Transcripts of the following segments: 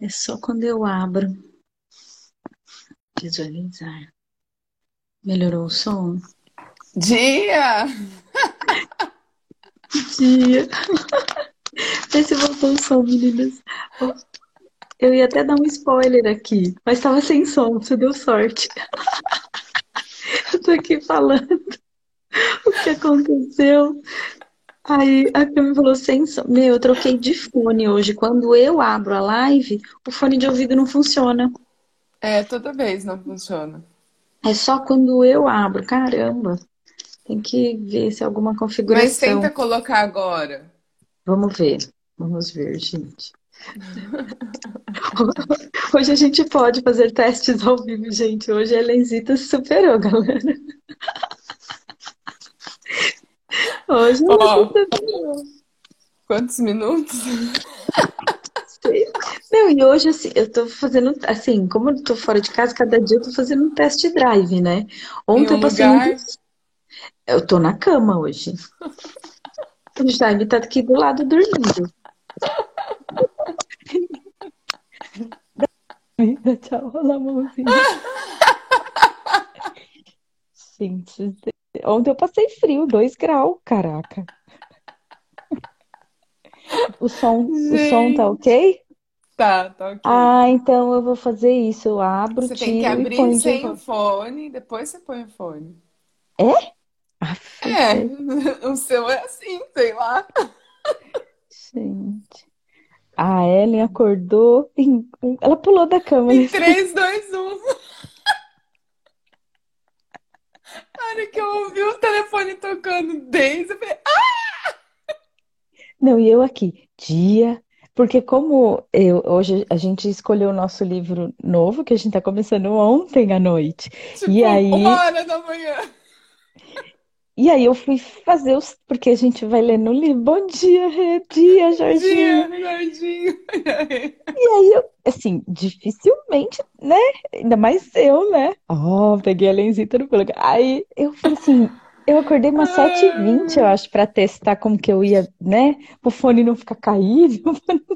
É só quando eu abro. Visualizar. Melhorou o som? Dia! Dia! Vê se voltou o som, meninas. Eu ia até dar um spoiler aqui, mas estava sem som, você deu sorte. Eu tô aqui falando o que aconteceu. Aí a Cami falou sem som. Meu, eu troquei de fone hoje. Quando eu abro a live, o fone de ouvido não funciona. É, toda vez não funciona. É só quando eu abro. Caramba. Tem que ver se é alguma configuração. Mas tenta colocar agora. Vamos ver. Vamos ver, gente. Hoje a gente pode fazer testes ao vivo, gente. Hoje a Lenzita se superou, galera. Hoje Lenzita superou. quantos minutos? Não, e hoje, assim, eu tô fazendo, assim, como eu tô fora de casa, cada dia eu tô fazendo um test drive, né? Em Ontem um eu passei um lugar. Eu tô na cama hoje. O Jaime tá aqui do lado dormindo. Tchau, rola a mãozinha. Gente, ontem eu passei frio, 2 graus, caraca. O som, o som tá ok? tá, tá ok. Ah, então eu vou fazer isso. Eu abro, Você tem que abrir sem o fone, depois você põe o fone. É? Aff, É, o seu é assim, sei lá. Gente. A Ellen acordou. em- Ela pulou da cama. Em nesse- 3, 2, 1. Na hora que eu ouvi o telefone tocando desde, eu falei, ah! Não, e eu aqui, dia. Porque como eu, hoje a gente escolheu o nosso livro novo, que a gente tá começando ontem à noite. Tipo, E aí, uma hora da manhã. E aí eu fui fazer os. Porque a gente vai ler no livro. Bom dia, dia, Jorginho. Dia, Jardim. E aí eu, assim, dificilmente, né? Ainda mais eu, né? Ó, peguei a lenzita no pulo. Aí eu falei assim, eu acordei umas 7h20, eu acho, pra testar como que eu ia, né? O fone não ficar caído.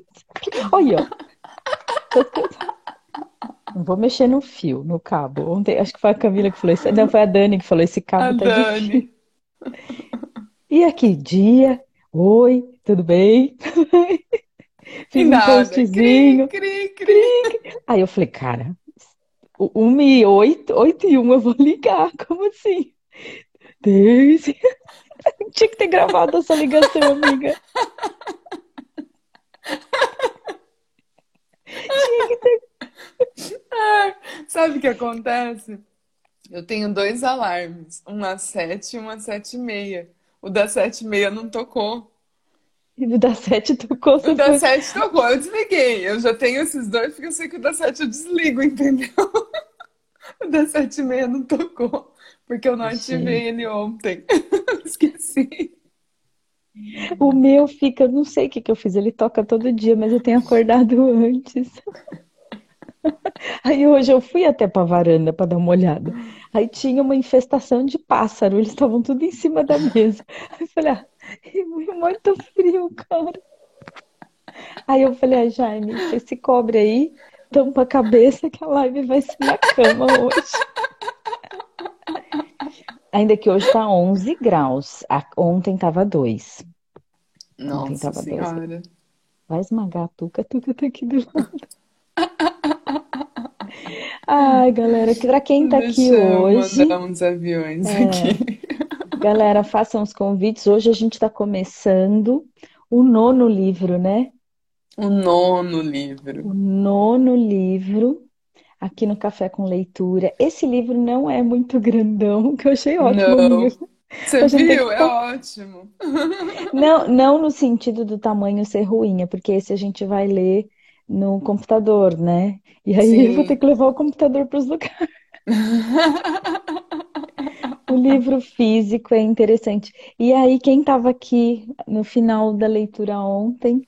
Olha, ó. Não vou mexer no fio, no cabo. Ontem, acho que foi a Camila que falou isso. Não, foi a Dani que falou, esse A cabo tá difícil. E aqui, dia, oi, tudo bem? Fiz um. Cri, postzinho. cri, cri. Aí eu falei, cara, o 1 e 8, 8 e 1 eu vou ligar, como assim? Daisy, tinha que ter gravado essa ligação, amiga. Tinha que ter. Ah, sabe o que acontece? Eu tenho dois alarmes, um às sete e um às sete e meia. O das sete e meia não tocou. E o da 7 tocou, O foi. sete tocou, eu desliguei. Eu já tenho esses dois, porque eu sei que o das sete eu desligo, entendeu? O das sete e meia não tocou, porque eu não ativei Gente, ele ontem. Esqueci. o meu fica, não sei o que que eu fiz, ele toca todo dia, mas eu tenho acordado antes. Aí hoje eu fui até pra varanda pra dar uma olhada. Aí tinha uma infestação de pássaro, eles estavam tudo em cima da mesa. Aí eu falei, ah, é muito frio, cara. Aí eu falei, ah, Jaime, você se cobre aí, tampa a cabeça que a live vai ser na cama hoje. Ainda que hoje tá 11 graus, A- ontem tava 2. Ontem Nossa tava 2 graus. Senhora. Vai esmagar a Tuca, a Tuca tá aqui do lado. Ai, galera, pra quem tá aqui hoje, mandar uns aviões é, aqui. galera, façam os convites. Hoje a gente tá começando o nono livro, né? O nono livro. O nono livro aqui no Café com Leitura. Esse livro não é muito grandão, que eu achei ótimo, Não. Você viu? que É ótimo. Não, não no sentido do tamanho ser ruim, é porque esse a gente vai ler no computador, né? E aí eu vou ter Sim. que levar o computador para os lugares. O livro físico é interessante. E aí, quem estava aqui no final da leitura ontem?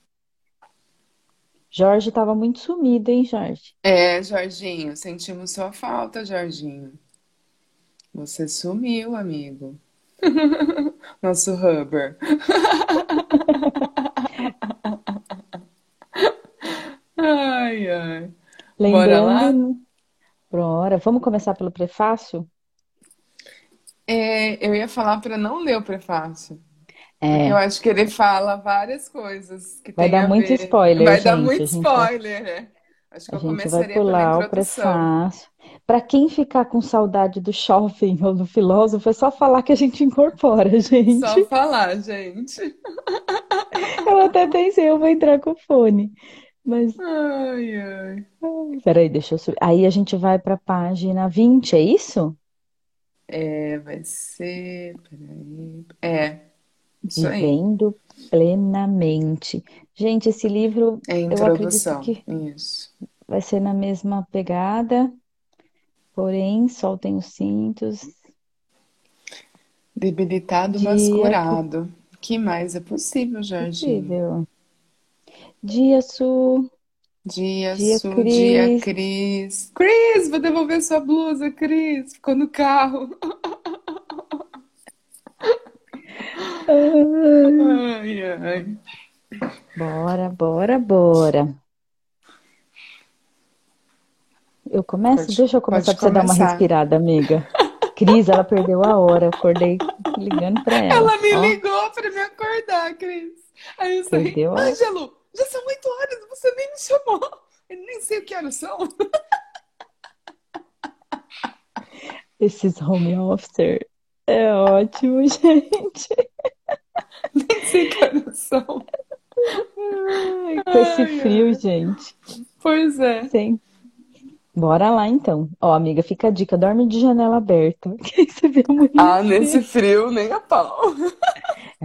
Jorge estava muito sumido, hein, Jorge? É, Jorginho, sentimos sua falta, Jorginho. Você sumiu, amigo. Nosso Huber. Ai, Ai, ai. Bora lá? Lembrando, bora, vamos começar pelo prefácio? É, eu ia falar para não ler o prefácio, porque eu É, acho que ele fala várias coisas que vai dar muito ver. spoiler, Vai dar gente. muito gente vai, spoiler, né? Acho que a eu gente vai pular o prefácio. Para quem ficar com saudade do shopping ou do filósofo, é só falar que a gente incorpora, Só gente. falar, gente. Eu até pensei, eu vou entrar com fone, mas Ai, ai. ai, peraí, deixa eu subir. Aí a gente vai para a página 20, é isso? É, vai ser. Peraí. É, isso aí. Vivendo plenamente. Gente, esse livro, É a eu acredito introdução. que Isso. vai ser na mesma pegada, porém, soltem os cintos. Debilitado, mas curado. Que mais é possível, Jorginho? possível. Dia Su, Dia dia Su, dia Cris. Cris. Vou devolver sua blusa, Cris. Ficou no carro. Ai, ai. Bora, bora, bora. Eu começo? Pode, Deixa eu começar para você dar uma começar. respirada, amiga. Cris, ela perdeu a hora. Eu acordei ligando para ela. Ela me Ó, ligou para me acordar, Cris. Aí eu saí. Ângelo, já são oito horas, você nem me chamou. Eu nem sei o que horas são. Esses home officer. É ótimo, gente. Nem sei que horas são. Ai, com esse Ai, frio, gente. Pois é. Sim. Bora lá, então. Ó, amiga, fica a dica. Dorme de janela aberta. Que você vê Ah, nesse frio, nem a pau.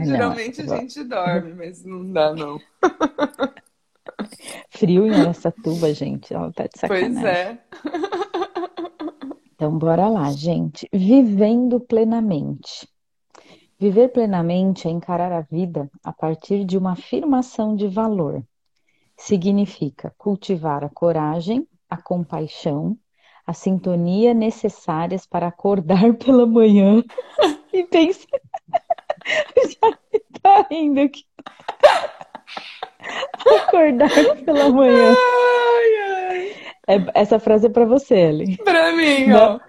É, não, Geralmente a gente dorme, mas não dá, não. frio em Araçatuba, gente. Ela tá de Pois sacanagem. é. Então, bora lá, gente. Vivendo plenamente. Viver plenamente é encarar a vida a partir de uma afirmação de valor. Significa cultivar a coragem, a compaixão, a sintonia necessárias para acordar pela manhã e pensar. Já tá rindo aqui. Acordar pela manhã. Ai, ai. É- essa frase é para você, Ellen. Pra mim, Não, ó.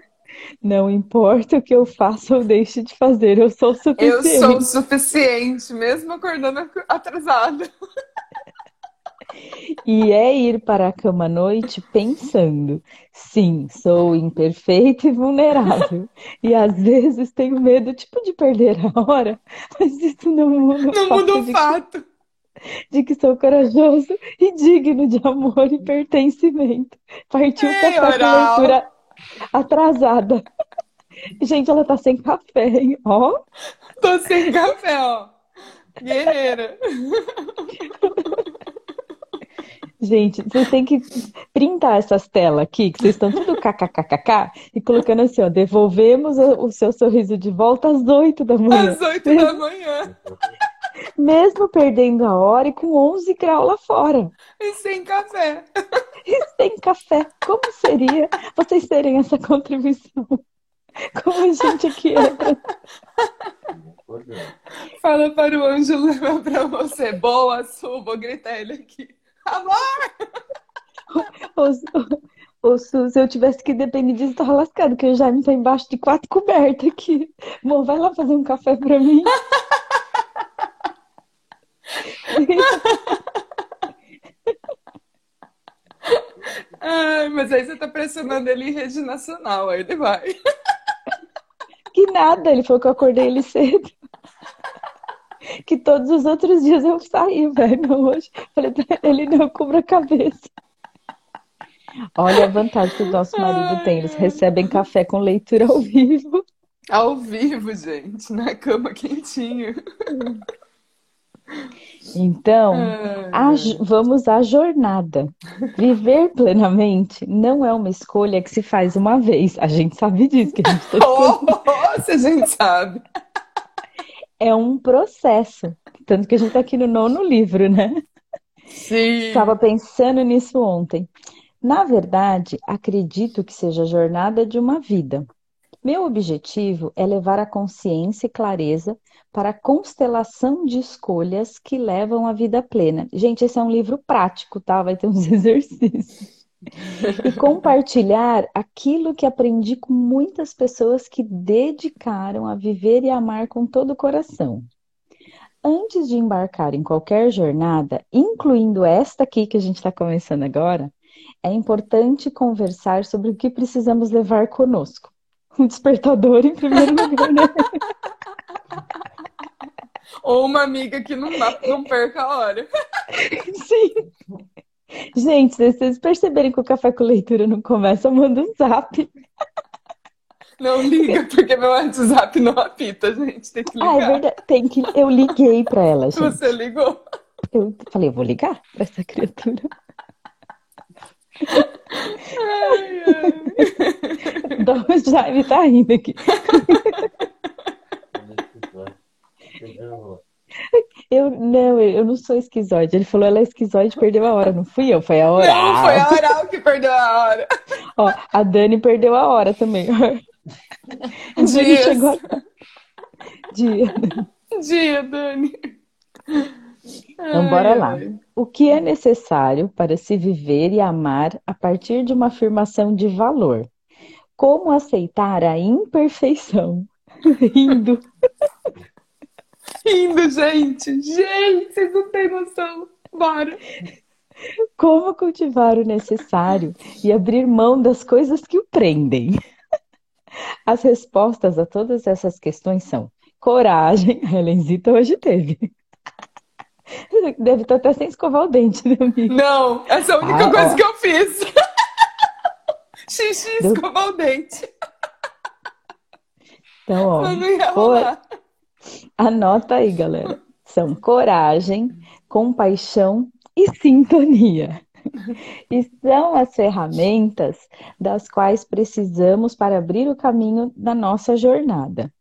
não importa o que eu faça ou deixe de fazer, eu sou o Eu sou o suficiente. suficiente, mesmo acordando ac- atrasada. E é ir para a cama à noite pensando: sim, sou imperfeito e vulnerável. E às vezes tenho medo, tipo, de perder a hora, mas isso não muda o Não muda fato o de que, fato. de que sou corajoso e digno de amor e pertencimento. Partiu Ei, café com leitura atrasada. Gente, ela tá sem café, hein? Ó, Tô sem café, ó. Guerreira. gente, vocês têm que printar essas telas aqui, que vocês estão tudo kkkk, e colocando assim, ó, devolvemos o seu sorriso de volta às 8 da manhã. Às oito da manhã. Mesmo perdendo a hora e com 11 graus lá fora. E sem café. E sem café. Como seria vocês terem essa contribuição? Como a gente aqui entra. Fala para o levar pra você. Boa, Su. Vou gritar ele aqui. Amor! Ou, ou se eu tivesse que depender disso, tava lascado, porque o Jaime tá embaixo de quatro cobertas aqui. Amor, vai lá fazer um café pra mim. Ai, mas aí você tá pressionando ele em rede nacional. Aí ele vai. Que nada, ele falou que eu acordei ele cedo. Todos os outros dias eu saí, velho. Não hoje. Falei pra ele, não, cubra a cabeça. Olha a vantagem que o nosso marido tem. Eles recebem café com leitura ao vivo. Ao vivo, gente. Na cama quentinho. Então, a vamos à jornada. Viver plenamente não é uma escolha que se faz uma vez. A gente sabe disso, que a gente está escolhendo. Oh, se a gente sabe. É um processo. Tanto que a gente está aqui no nono livro, né? Estava Sim. pensando nisso ontem. Na verdade, acredito que seja a jornada de uma vida. Meu objetivo é levar a consciência e clareza para a constelação de escolhas que levam à vida plena. Gente, esse é um livro prático, tá? Vai ter uns exercícios. E compartilhar aquilo que aprendi com muitas pessoas que dedicaram a viver e amar com todo o coração. Antes de embarcar em qualquer jornada, incluindo esta aqui que a gente está começando agora, é importante conversar sobre o que precisamos levar conosco. Um despertador em primeiro lugar, né? Ou uma amiga que não, não perca a hora. Sim. Gente, se vocês perceberem que o café com leitura não começa, manda um zap. Não liga, porque meu WhatsApp não apita, gente. Tem que ligar. Ah, é verdade. Tem que... Eu liguei pra ela, gente. Você ligou? Eu falei, eu vou ligar pra essa criatura. Ai, ai. Dom Jaime tá rindo aqui. Eu não, eu não sou esquizoide. Ele falou, ela é esquizoide, perdeu a hora. Não fui eu, foi a oral. Não, foi a oral que perdeu a hora. Ó, a Dani perdeu a hora também. A Dani chegou a... Dia. Dia, Dani. Então, bora lá. O que é necessário para se viver e amar a partir de uma afirmação de valor? Como aceitar a imperfeição? Rindo. Rindo, gente. Gente, vocês não têm noção. Bora. Como cultivar o necessário e abrir mão das coisas que o prendem? As respostas a todas essas questões são coragem. A Helenzita hoje teve. Deve estar até sem escovar o dente, né, amiga? Não, essa é a única Ah, coisa ó. que eu fiz. Xixi, Deu- escovar o dente. Então, ó, Mas não ia rolar. Anota aí, galera. São coragem, compaixão e sintonia. E são as ferramentas das quais precisamos para abrir o caminho da nossa jornada.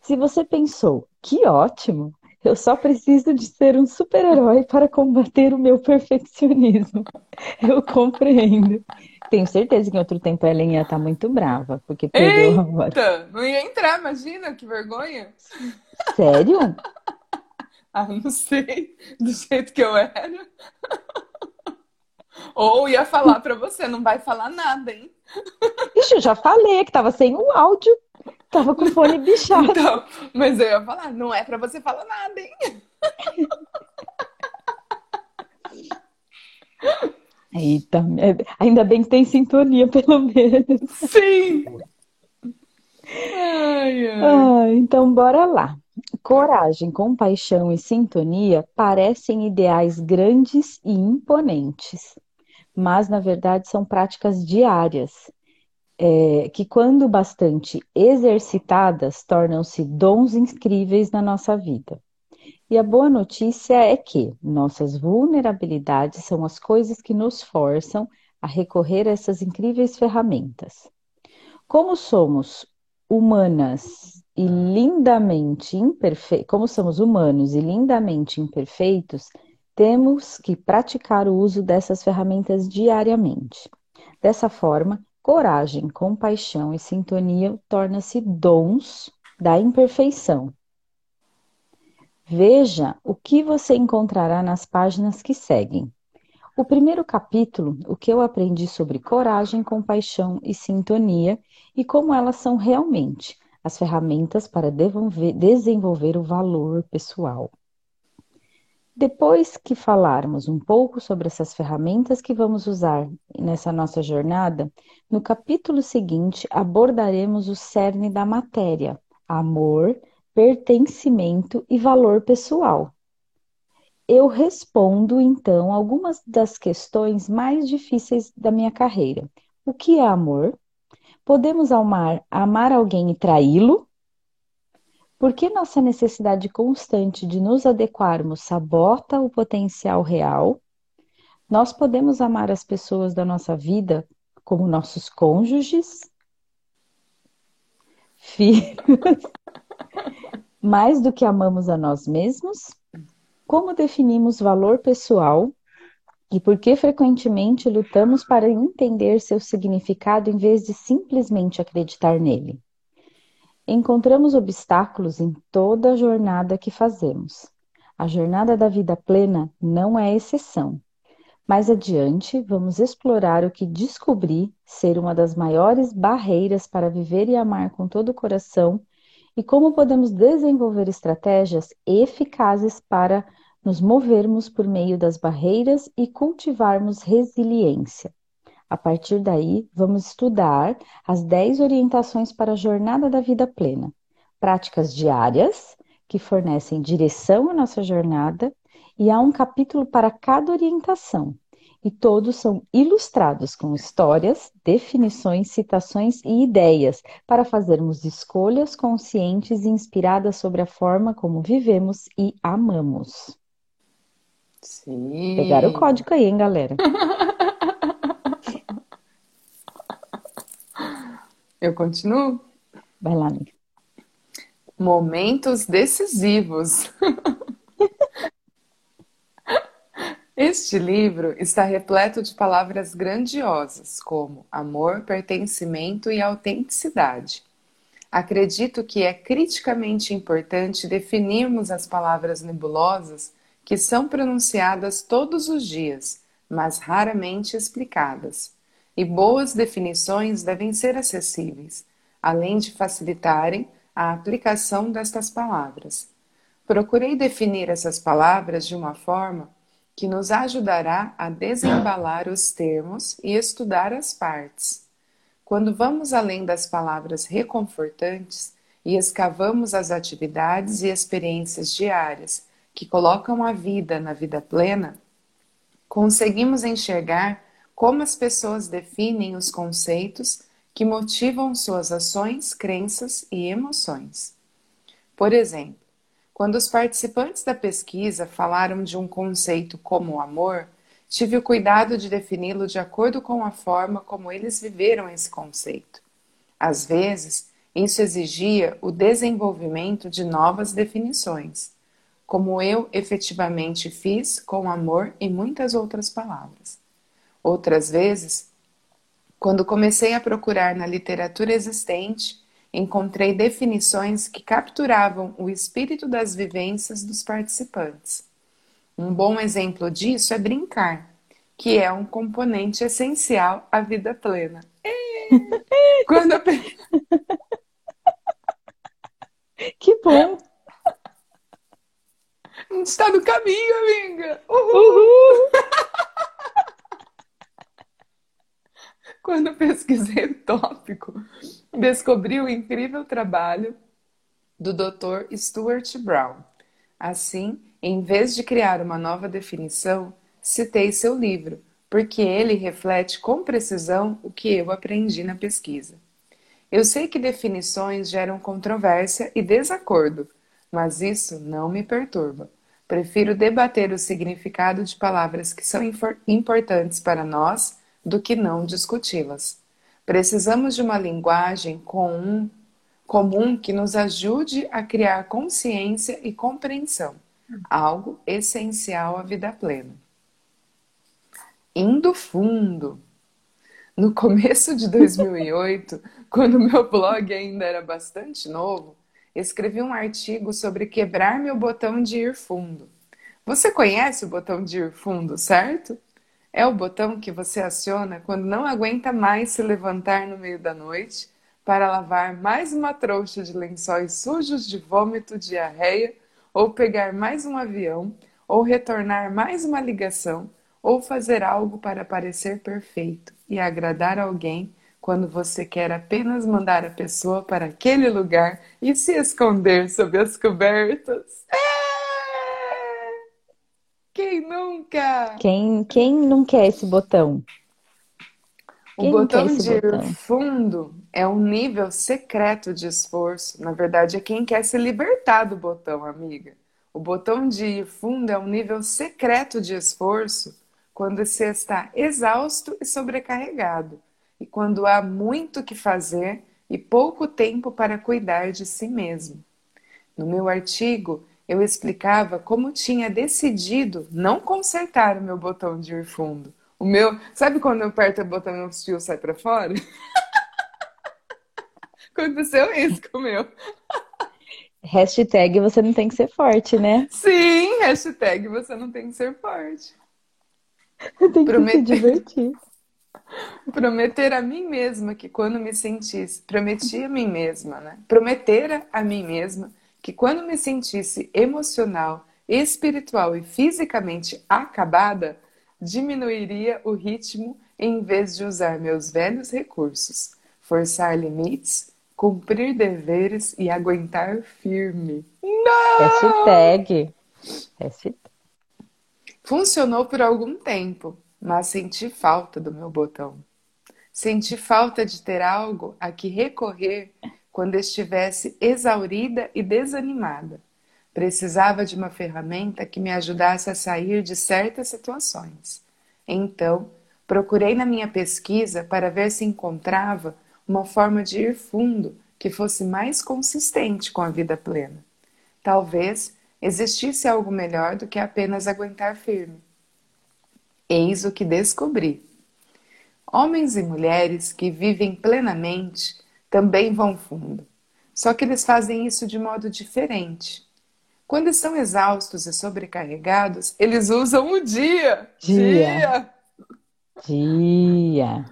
Se você pensou, que ótimo, eu só preciso de ser um super-herói para combater o meu perfeccionismo. Eu compreendo. Tenho certeza que em outro tempo a Ellen ia estar muito brava, porque perdeu. Eita, não ia entrar, imagina, que vergonha. Sério? Ah, não sei, do jeito que eu era. Ou ia falar pra você, não vai falar nada, hein? Ixi, eu já falei que tava sem o áudio, tava com o fone bichado. Então, mas eu ia falar, não é pra você falar nada, hein? Eita, é- ainda bem que tem sintonia, pelo menos. Sim! Ai, ai. Ah, então, bora lá. Coragem, compaixão e sintonia parecem ideais grandes e imponentes, mas na verdade são práticas diárias, é, que, quando bastante exercitadas, tornam-se dons incríveis na nossa vida. E a boa notícia é que nossas vulnerabilidades são as coisas que nos forçam a recorrer a essas incríveis ferramentas. Como somos humanas e lindamente imperfeitos, como somos humanos e lindamente imperfeitos, temos que praticar o uso dessas ferramentas diariamente. Dessa forma, coragem, compaixão e sintonia tornam-se dons da imperfeição. Veja o que você encontrará nas páginas que seguem. O primeiro capítulo, o que eu aprendi sobre coragem, compaixão e sintonia e como elas são realmente as ferramentas para desenvolver, desenvolver o valor pessoal. Depois que falarmos um pouco sobre essas ferramentas que vamos usar nessa nossa jornada, no capítulo seguinte abordaremos o cerne da matéria: amor, pertencimento e valor pessoal. Eu respondo então algumas das questões mais difíceis da minha carreira. O que é amor? Podemos amar, amar alguém e traí-lo? Por que nossa necessidade constante de nos adequarmos sabota o potencial real? Nós podemos amar as pessoas da nossa vida como nossos cônjuges, filhos, mais do que amamos a nós mesmos? Como definimos valor pessoal e por que frequentemente lutamos para entender seu significado em vez de simplesmente acreditar nele? Encontramos obstáculos em toda a jornada que fazemos. A jornada da vida plena não é exceção. Mais adiante, vamos explorar o que descobri ser uma das maiores barreiras para viver e amar com todo o coração e como podemos desenvolver estratégias eficazes para nos movermos por meio das barreiras e cultivarmos resiliência. A partir daí, vamos estudar as 10 orientações para a jornada da vida plena, práticas diárias que fornecem direção à nossa jornada e há um capítulo para cada orientação. E todos são ilustrados com histórias, definições, citações e ideias para fazermos escolhas conscientes e inspiradas sobre a forma como vivemos e amamos. Sim. Pegaram o código aí, hein, galera? Eu continuo? Vai lá, amiga. Momentos decisivos. Este livro está repleto de palavras grandiosas como amor, pertencimento e autenticidade. Acredito que é criticamente importante definirmos as palavras nebulosas que são pronunciadas todos os dias, mas raramente explicadas. E boas definições devem ser acessíveis, além de facilitarem a aplicação destas palavras. Procurei definir essas palavras de uma forma que nos ajudará a desembalar os termos e estudar as partes. Quando vamos além das palavras reconfortantes e escavamos as atividades e experiências diárias que colocam a vida na vida plena, conseguimos enxergar como as pessoas definem os conceitos que motivam suas ações, crenças e emoções. Por exemplo, quando os participantes da pesquisa falaram de um conceito como o amor, tive o cuidado de defini-lo de acordo com a forma como eles viveram esse conceito. Às vezes, isso exigia o desenvolvimento de novas definições, como eu efetivamente fiz com amor e muitas outras palavras. Outras vezes, quando comecei a procurar na literatura existente, encontrei definições que capturavam o espírito das vivências dos participantes. Um bom exemplo disso é brincar, que é um componente essencial à vida plena. Quando eu... Que bom! A gente está no caminho, amiga! Uhul! Uhul. Quando pesquisei o tópico, descobri o incrível trabalho do Dr. Stuart Brown. Assim, em vez de criar uma nova definição, citei seu livro, porque ele reflete com precisão o que eu aprendi na pesquisa. Eu sei que definições geram controvérsia e desacordo, mas isso não me perturba. Prefiro debater o significado de palavras que são importantes para nós do que não discuti-las. Precisamos de uma linguagem comum, comum que nos ajude a criar consciência e compreensão, algo essencial à vida plena. Indo fundo. No começo de 2008, quando meu blog ainda era bastante novo, escrevi um artigo sobre quebrar meu botão de ir fundo. Você conhece o botão de ir fundo, certo? É o botão que você aciona quando não aguenta mais se levantar no meio da noite para lavar mais uma trouxa de lençóis sujos de vômito, diarreia, ou pegar mais um avião, ou retornar mais uma ligação, ou fazer algo para parecer perfeito e agradar alguém quando você quer apenas mandar a pessoa para aquele lugar e se esconder sob as cobertas. É! Quem nunca? Quem, quem não quer esse botão? Quem o botão de botão? fundo é um nível secreto de esforço. Na verdade, é quem quer se libertar do botão, amiga. O botão de fundo é um nível secreto de esforço quando você está exausto e sobrecarregado, e quando há muito que fazer e pouco tempo para cuidar de si mesmo. No meu artigo, eu explicava como tinha decidido não consertar o meu botão de ir fundo. O meu, sabe quando eu aperto o botão e o fio sai para fora? Aconteceu isso com o meu. Hashtag você não tem que ser forte, né? Sim, hashtag você não tem que ser forte. Tem que Prometer... se divertir. Prometer a mim mesma que quando me sentisse, prometi a mim mesma, né? Prometer a mim mesma que quando me sentisse emocional, espiritual e fisicamente acabada, diminuiria o ritmo em vez de usar meus velhos recursos, forçar limites, cumprir deveres e aguentar firme. Não! Hashtag. Hashtag. Funcionou por algum tempo, mas senti falta do meu botão. Senti falta de ter algo a que recorrer quando estivesse exaurida e desanimada. Precisava de uma ferramenta que me ajudasse a sair de certas situações. Então, procurei na minha pesquisa para ver se encontrava uma forma de ir fundo que fosse mais consistente com a vida plena. Talvez existisse algo melhor do que apenas aguentar firme. Eis o que descobri. Homens e mulheres que vivem plenamente também vão fundo, só que eles fazem isso de modo diferente. Quando estão exaustos e sobrecarregados, eles usam o dia. Dia. Dia.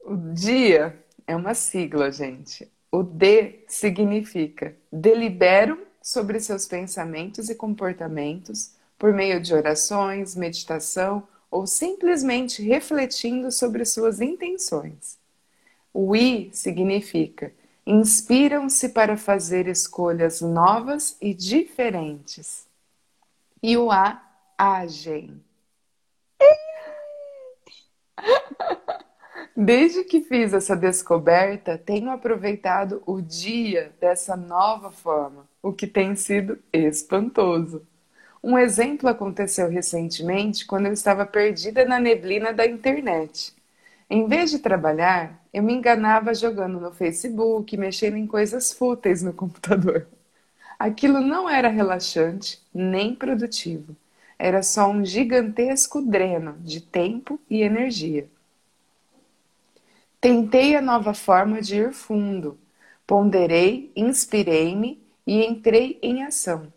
O dia é uma sigla, gente. O D significa delibero sobre seus pensamentos e comportamentos por meio de orações, meditação ou simplesmente refletindo sobre suas intenções. O I significa inspiram-se para fazer escolhas novas e diferentes. E o A, agem. Desde que fiz essa descoberta, tenho aproveitado o dia dessa nova forma, o que tem sido espantoso. Um exemplo aconteceu recentemente quando eu estava perdida na neblina da internet. Em vez de trabalhar, eu me enganava jogando no Facebook, mexendo em coisas fúteis no computador. Aquilo não era relaxante nem produtivo. Era só um gigantesco dreno de tempo e energia. Tentei a nova forma de ir fundo. Ponderei, inspirei-me e entrei em ação.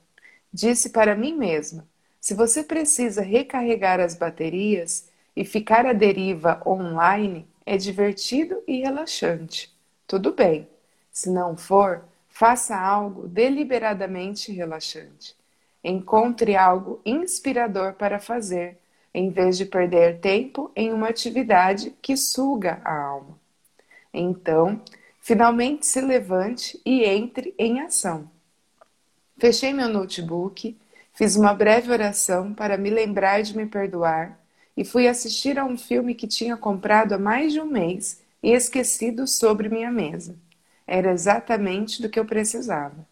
Disse para mim mesma: se você precisa recarregar as baterias e ficar à deriva online, é divertido e relaxante. Tudo bem. Se não for, faça algo deliberadamente relaxante. Encontre algo inspirador para fazer em vez de perder tempo em uma atividade que suga a alma. Então, finalmente se levante e entre em ação. Fechei meu notebook, fiz uma breve oração para me lembrar de me perdoar e fui assistir a um filme que tinha comprado há mais de um mês e esquecido sobre minha mesa. Era exatamente do que eu precisava.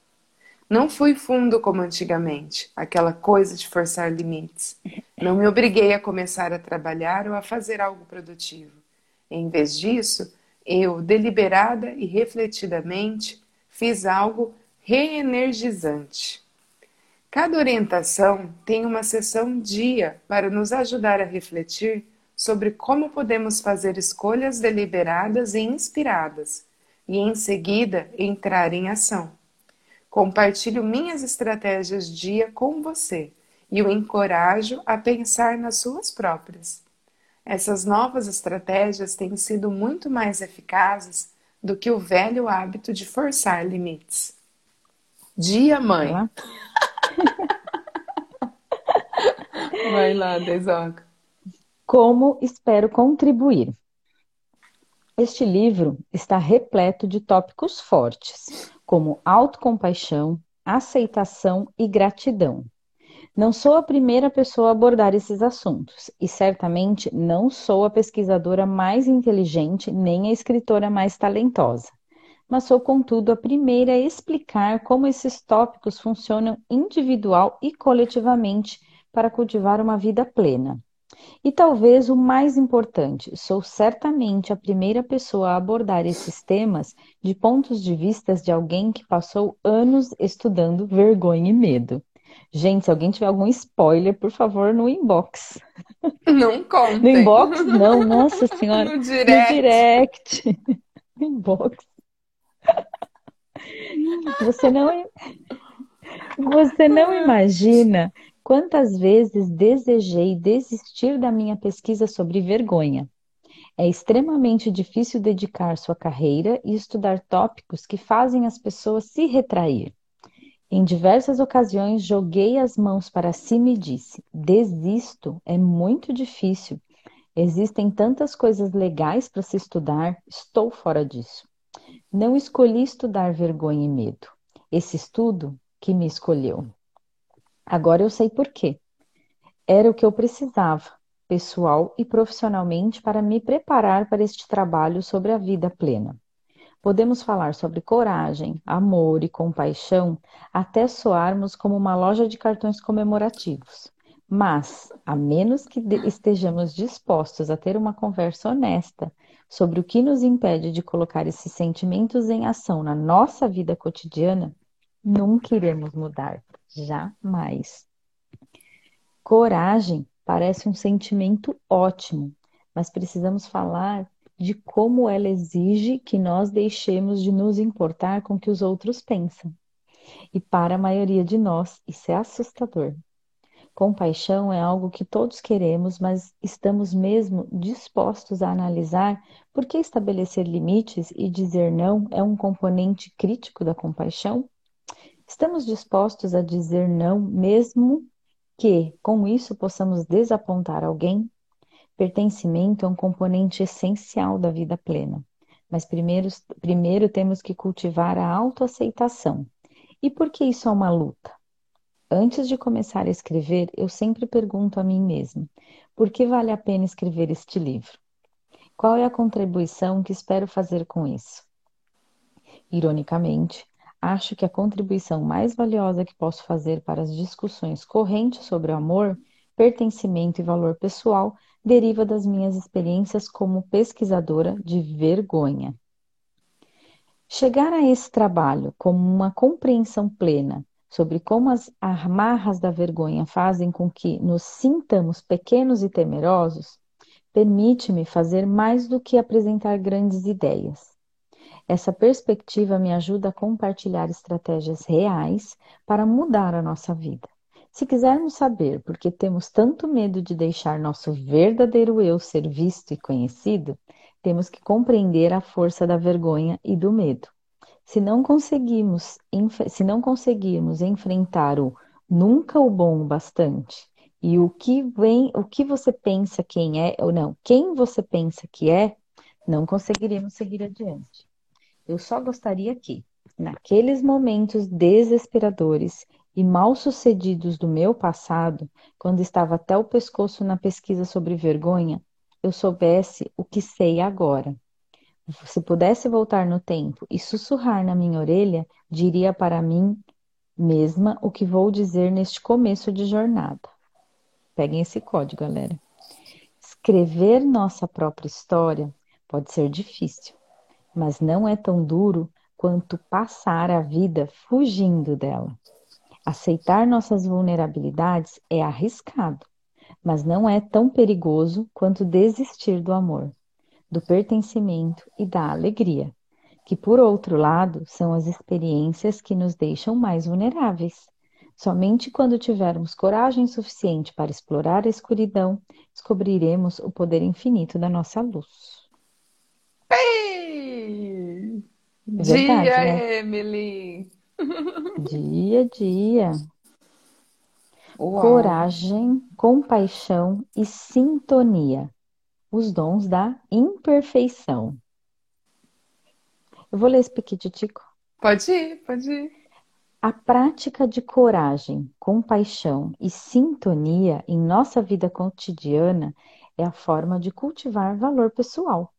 Não fui fundo como antigamente, aquela coisa de forçar limites. Não me obriguei a começar a trabalhar ou a fazer algo produtivo. Em vez disso, eu, deliberada e refletidamente, fiz algo reenergizante. Cada orientação tem uma sessão dia para nos ajudar a refletir sobre como podemos fazer escolhas deliberadas e inspiradas, e em seguida entrar em ação. Compartilho minhas estratégias dia com você e o encorajo a pensar nas suas próprias. Essas novas estratégias têm sido muito mais eficazes do que o velho hábito de forçar limites. Dia, mãe. Vai lá, Desoca. Como espero contribuir? Este livro está repleto de tópicos fortes, como autocompaixão, aceitação e gratidão. Não sou a primeira pessoa a abordar esses assuntos, e certamente não sou a pesquisadora mais inteligente nem a escritora mais talentosa, mas sou, contudo, a primeira a explicar como esses tópicos funcionam individual e coletivamente para cultivar uma vida plena. E talvez o mais importante, sou certamente a primeira pessoa a abordar esses temas de pontos de vista de alguém que passou anos estudando vergonha e medo. Gente, se alguém tiver algum spoiler, por favor, no inbox. Não conta. No inbox? Não, nossa senhora. No direct. No direct. No inbox. Você não, você não imagina quantas vezes desejei desistir da minha pesquisa sobre vergonha. É extremamente difícil dedicar sua carreira e estudar tópicos que fazem as pessoas se retrair. Em diversas ocasiões joguei as mãos para cima e disse: desisto, é muito difícil. Existem tantas coisas legais para se estudar, estou fora disso. Não escolhi estudar vergonha e medo. Esse estudo que me escolheu. Agora eu sei por quê. Era o que eu precisava, pessoal e profissionalmente, para me preparar para este trabalho sobre a vida plena. Podemos falar sobre coragem, amor e compaixão até soarmos como uma loja de cartões comemorativos. Mas, a menos que estejamos dispostos a ter uma conversa honesta sobre o que nos impede de colocar esses sentimentos em ação na nossa vida cotidiana, Nunca iremos mudar, jamais. Coragem parece um sentimento ótimo, mas precisamos falar de como ela exige que nós deixemos de nos importar com o que os outros pensam. E para a maioria de nós, isso é assustador. Compaixão é algo que todos queremos, mas estamos mesmo dispostos a analisar por que estabelecer limites e dizer não é um componente crítico da compaixão? Estamos dispostos a dizer não, mesmo que com isso possamos desapontar alguém? Pertencimento é um componente essencial da vida plena. Mas primeiro, primeiro temos que cultivar a autoaceitação. E por que isso é uma luta? Antes de começar a escrever, eu sempre pergunto a mim mesmo: por que vale a pena escrever este livro? Qual é a contribuição que espero fazer com isso? Ironicamente, Acho que a contribuição mais valiosa que posso fazer para as discussões correntes sobre o amor, pertencimento e valor pessoal deriva das minhas experiências como pesquisadora de vergonha. Chegar a esse trabalho com uma compreensão plena sobre como as amarras da vergonha fazem com que nos sintamos pequenos e temerosos, permite-me fazer mais do que apresentar grandes ideias. Essa perspectiva me ajuda a compartilhar estratégias reais para mudar a nossa vida. Se quisermos saber por que temos tanto medo de deixar nosso verdadeiro eu ser visto e conhecido, temos que compreender a força da vergonha e do medo. Se não conseguimos, se não conseguirmos enfrentar o nunca o bom o bastante e o que vem, o que você pensa quem é ou não, quem você pensa que é, não conseguiremos seguir adiante. Eu só gostaria que, naqueles momentos desesperadores e mal sucedidos do meu passado, quando estava até o pescoço na pesquisa sobre vergonha, eu soubesse o que sei agora. Se pudesse voltar no tempo e sussurrar na minha orelha, diria para mim mesma o que vou dizer neste começo de jornada. Peguem esse código, galera. Escrever nossa própria história pode ser difícil, mas não é tão duro quanto passar a vida fugindo dela. Aceitar nossas vulnerabilidades é arriscado, mas não é tão perigoso quanto desistir do amor, do pertencimento e da alegria, que, por outro lado, são as experiências que nos deixam mais vulneráveis. Somente quando tivermos coragem suficiente para explorar a escuridão, descobriremos o poder infinito da nossa luz. É verdade, dia, né? Emily! Dia, dia. Uau. Coragem, compaixão e sintonia. Os dons da imperfeição. Eu vou ler esse piquititico. Pode ir, pode ir. A prática de coragem, compaixão e sintonia em nossa vida cotidiana é a forma de cultivar valor pessoal.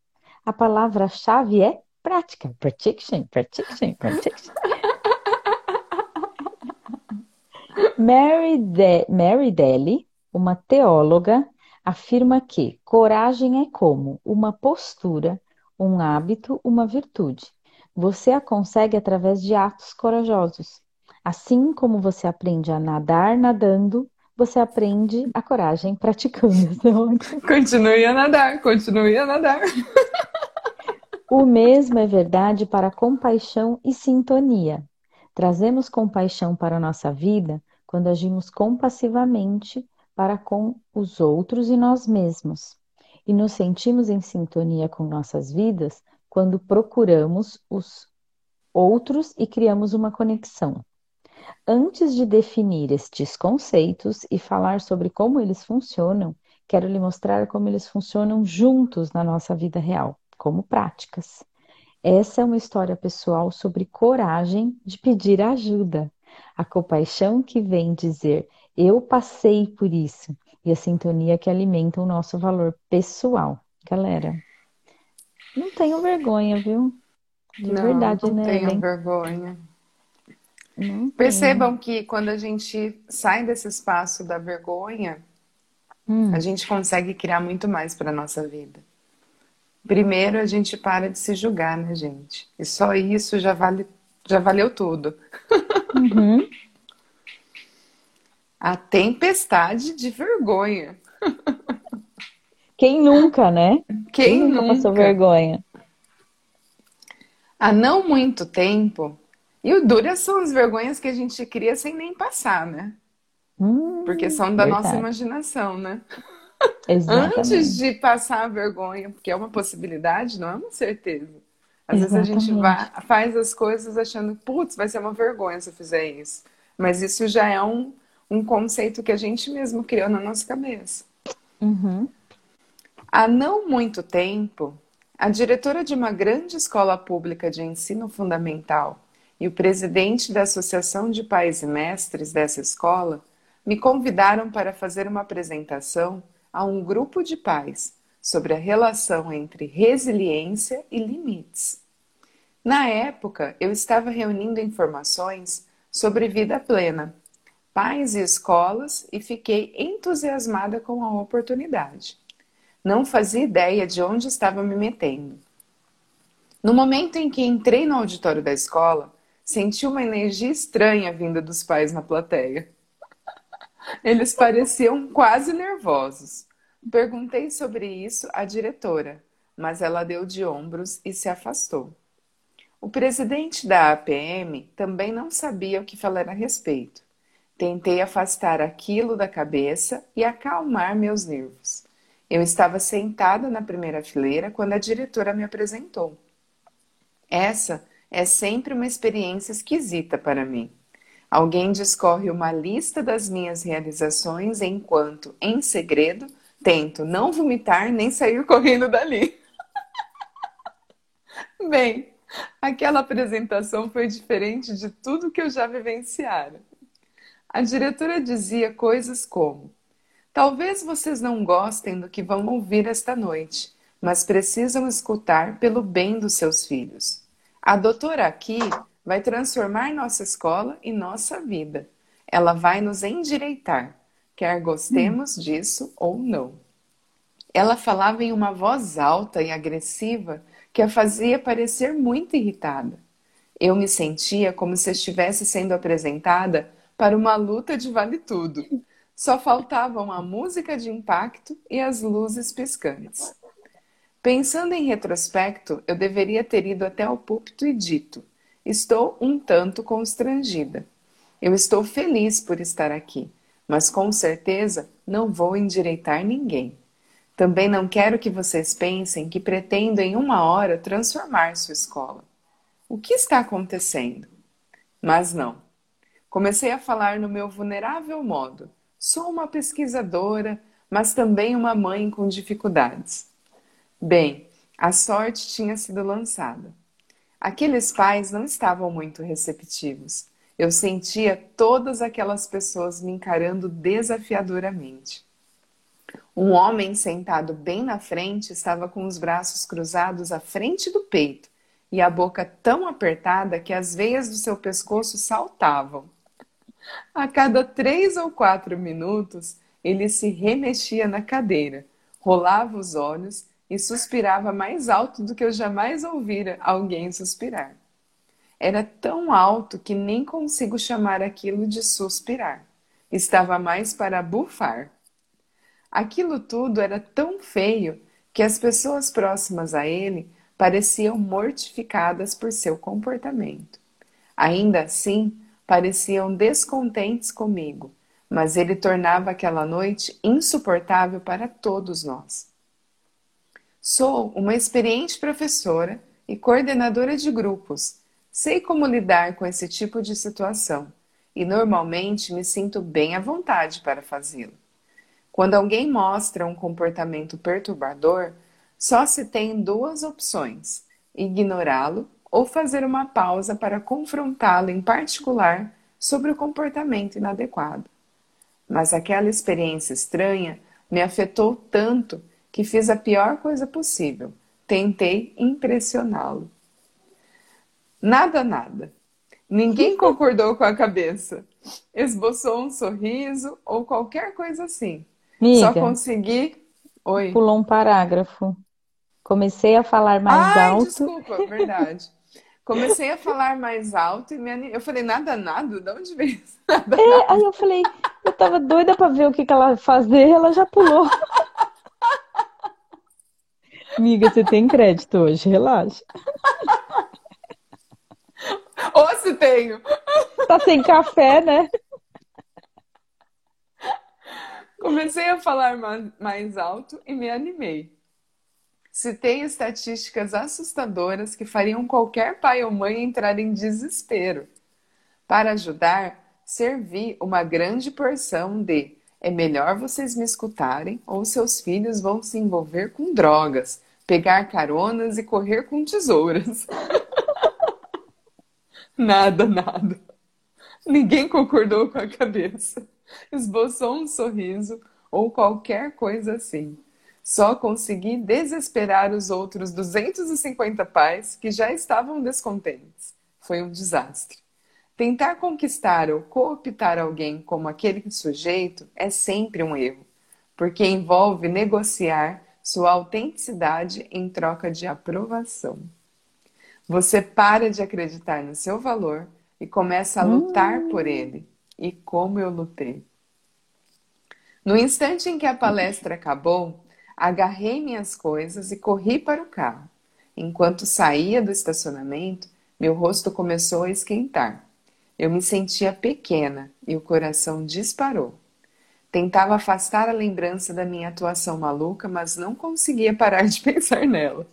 A palavra-chave é prática. Practice, practice, practice. Mary, De Mary Daly, uma teóloga, afirma que coragem é como uma postura, um hábito, uma virtude. Você a consegue através de atos corajosos. Assim como você aprende a nadar nadando, você aprende a coragem praticando. continue a nadar, continue a nadar. O mesmo é verdade para compaixão e sintonia. Trazemos compaixão para a nossa vida quando agimos compassivamente para com os outros e nós mesmos. E nos sentimos em sintonia com nossas vidas quando procuramos os outros e criamos uma conexão. Antes de definir estes conceitos e falar sobre como eles funcionam, quero lhe mostrar como eles funcionam juntos na nossa vida real, como práticas. Essa é uma história pessoal sobre coragem de pedir ajuda, a compaixão que vem dizer eu passei por isso e a sintonia que alimenta o nosso valor pessoal. Galera, não tenham vergonha, viu? De não, verdade, não né? Não tenham vergonha. Percebam que quando a gente sai desse espaço da vergonha, hum. a gente consegue criar muito mais para nossa vida. Primeiro, a gente para de se julgar, né, gente? E só isso já vale, já valeu tudo. Uhum. a tempestade de vergonha. Quem nunca, né? Quem, Quem nunca, nunca passou vergonha? Há não muito tempo, e o dura são as vergonhas que a gente cria sem nem passar, né? Hum, Porque são da verdade. nossa imaginação, né? Exatamente. Antes de passar a vergonha, porque é uma possibilidade, não é uma certeza. Às Exatamente. vezes a gente vai, faz as coisas achando, putz, vai ser uma vergonha se eu fizer isso. Mas isso já é um, um conceito que a gente mesmo criou na nossa cabeça. Uhum. Há não muito tempo, a diretora de uma grande escola pública de ensino fundamental e o presidente da Associação de Pais e Mestres dessa escola me convidaram para fazer uma apresentação a um grupo de pais sobre a relação entre resiliência e limites. Na época, eu estava reunindo informações sobre vida plena, pais e escolas e fiquei entusiasmada com a oportunidade. Não fazia ideia de onde estava me metendo. No momento em que entrei no auditório da escola, Senti uma energia estranha vinda dos pais na plateia. Eles pareciam quase nervosos. Perguntei sobre isso à diretora, mas ela deu de ombros e se afastou. O presidente da APM também não sabia o que falar a respeito. Tentei afastar aquilo da cabeça e acalmar meus nervos. Eu estava sentada na primeira fileira quando a diretora me apresentou. Essa é sempre uma experiência esquisita para mim. Alguém discorre uma lista das minhas realizações enquanto, em segredo, tento não vomitar nem sair correndo dali. Bem, aquela apresentação foi diferente de tudo que eu já vivenciara. A diretora dizia coisas como: Talvez vocês não gostem do que vão ouvir esta noite, mas precisam escutar pelo bem dos seus filhos. A doutora aqui vai transformar nossa escola e nossa vida. Ela vai nos endireitar, quer gostemos hum. disso ou não. Ela falava em uma voz alta e agressiva que a fazia parecer muito irritada. Eu me sentia como se estivesse sendo apresentada para uma luta de vale tudo. Só faltavam a música de impacto e as luzes piscantes. Pensando em retrospecto, eu deveria ter ido até o púlpito e dito: Estou um tanto constrangida. Eu estou feliz por estar aqui, mas com certeza não vou endireitar ninguém. Também não quero que vocês pensem que pretendo em uma hora transformar sua escola. O que está acontecendo? Mas não. Comecei a falar no meu vulnerável modo. Sou uma pesquisadora, mas também uma mãe com dificuldades. Bem, a sorte tinha sido lançada. Aqueles pais não estavam muito receptivos. Eu sentia todas aquelas pessoas me encarando desafiadoramente. Um homem sentado bem na frente estava com os braços cruzados à frente do peito e a boca tão apertada que as veias do seu pescoço saltavam. A cada três ou quatro minutos, ele se remexia na cadeira, rolava os olhos e suspirava mais alto do que eu jamais ouvira alguém suspirar. Era tão alto que nem consigo chamar aquilo de suspirar. Estava mais para bufar. Aquilo tudo era tão feio que as pessoas próximas a ele pareciam mortificadas por seu comportamento. Ainda assim, pareciam descontentes comigo, mas ele tornava aquela noite insuportável para todos nós. Sou uma experiente professora e coordenadora de grupos. Sei como lidar com esse tipo de situação e normalmente me sinto bem à vontade para fazê-lo. Quando alguém mostra um comportamento perturbador, só se tem duas opções: ignorá-lo ou fazer uma pausa para confrontá-lo em particular sobre o comportamento inadequado. Mas aquela experiência estranha me afetou tanto que fiz a pior coisa possível. Tentei impressioná-lo. Nada, nada. Ninguém concordou com a cabeça. Esboçou um sorriso ou qualquer coisa assim. Miga, Só consegui. Oi. pulou um parágrafo. Comecei a falar mais Ai, alto. desculpa, verdade. Comecei a falar mais alto e me anim... eu falei, nada, nada, de onde veio isso? Nada, É, nada. aí eu falei, eu tava doida pra ver o que que ela ia fazer, ela já pulou. Amiga, você tem crédito hoje, relaxa. Ou se tenho. Tá sem café, né? Comecei a falar ma- mais alto e me animei. Citei estatísticas assustadoras que fariam qualquer pai ou mãe entrar em desespero. Para ajudar, servi uma grande porção de é melhor vocês me escutarem ou seus filhos vão se envolver com drogas, pegar caronas e correr com tesouras. Nada, nada. Ninguém concordou com a cabeça. Esboçou um sorriso ou qualquer coisa assim. Só consegui desesperar os outros 250 pais que já estavam descontentes. Foi um desastre. Tentar conquistar ou cooptar alguém como aquele sujeito é sempre um erro, porque envolve negociar sua autenticidade em troca de aprovação. Você para de acreditar no seu valor e começa a lutar por ele. E como eu lutei. No instante em que a palestra acabou, agarrei minhas coisas e corri para o carro. Enquanto saía do estacionamento, meu rosto começou a esquentar. Eu me sentia pequena e o coração disparou. Tentava afastar a lembrança da minha atuação maluca, mas não conseguia parar de pensar nela.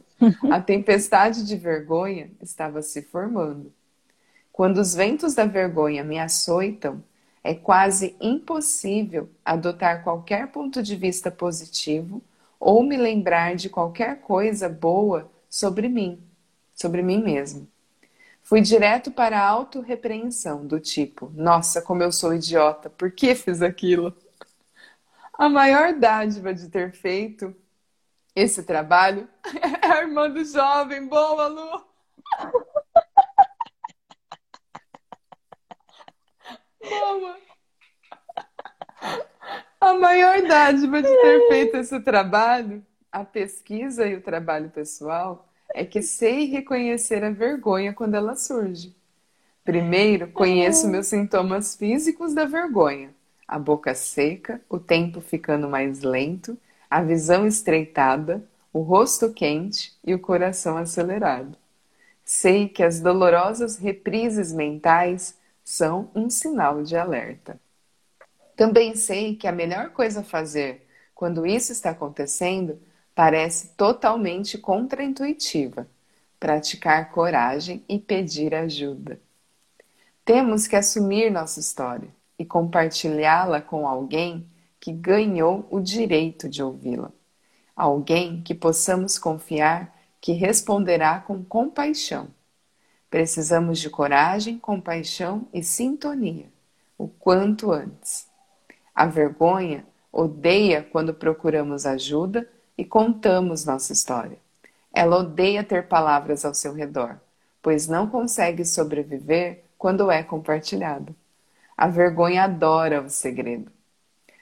A tempestade de vergonha estava se formando. Quando os ventos da vergonha me açoitam, é quase impossível adotar qualquer ponto de vista positivo ou me lembrar de qualquer coisa boa sobre mim, sobre mim mesmo. Fui direto para a autorrepreensão, do tipo: Nossa, como eu sou idiota, por que fiz aquilo? A maior dádiva de ter feito esse trabalho é a irmã do jovem. Boa, Lu! Boa! A maior dádiva de ter feito esse trabalho, a pesquisa e o trabalho pessoal, é que sei reconhecer a vergonha quando ela surge. Primeiro, conheço meus sintomas físicos da vergonha: a boca seca, o tempo ficando mais lento, a visão estreitada, o rosto quente e o coração acelerado. Sei que as dolorosas reprises mentais são um sinal de alerta. Também sei que a melhor coisa a fazer quando isso está acontecendo parece totalmente contraintuitiva: praticar coragem e pedir ajuda. Temos que assumir nossa história e compartilhá-la com alguém que ganhou o direito de ouvi-la. Alguém que possamos confiar que responderá com compaixão. Precisamos de coragem, compaixão e sintonia, o quanto antes. A vergonha odeia quando procuramos ajuda e contamos nossa história. Ela odeia ter palavras ao seu redor, pois não consegue sobreviver quando é compartilhado. A vergonha adora o segredo.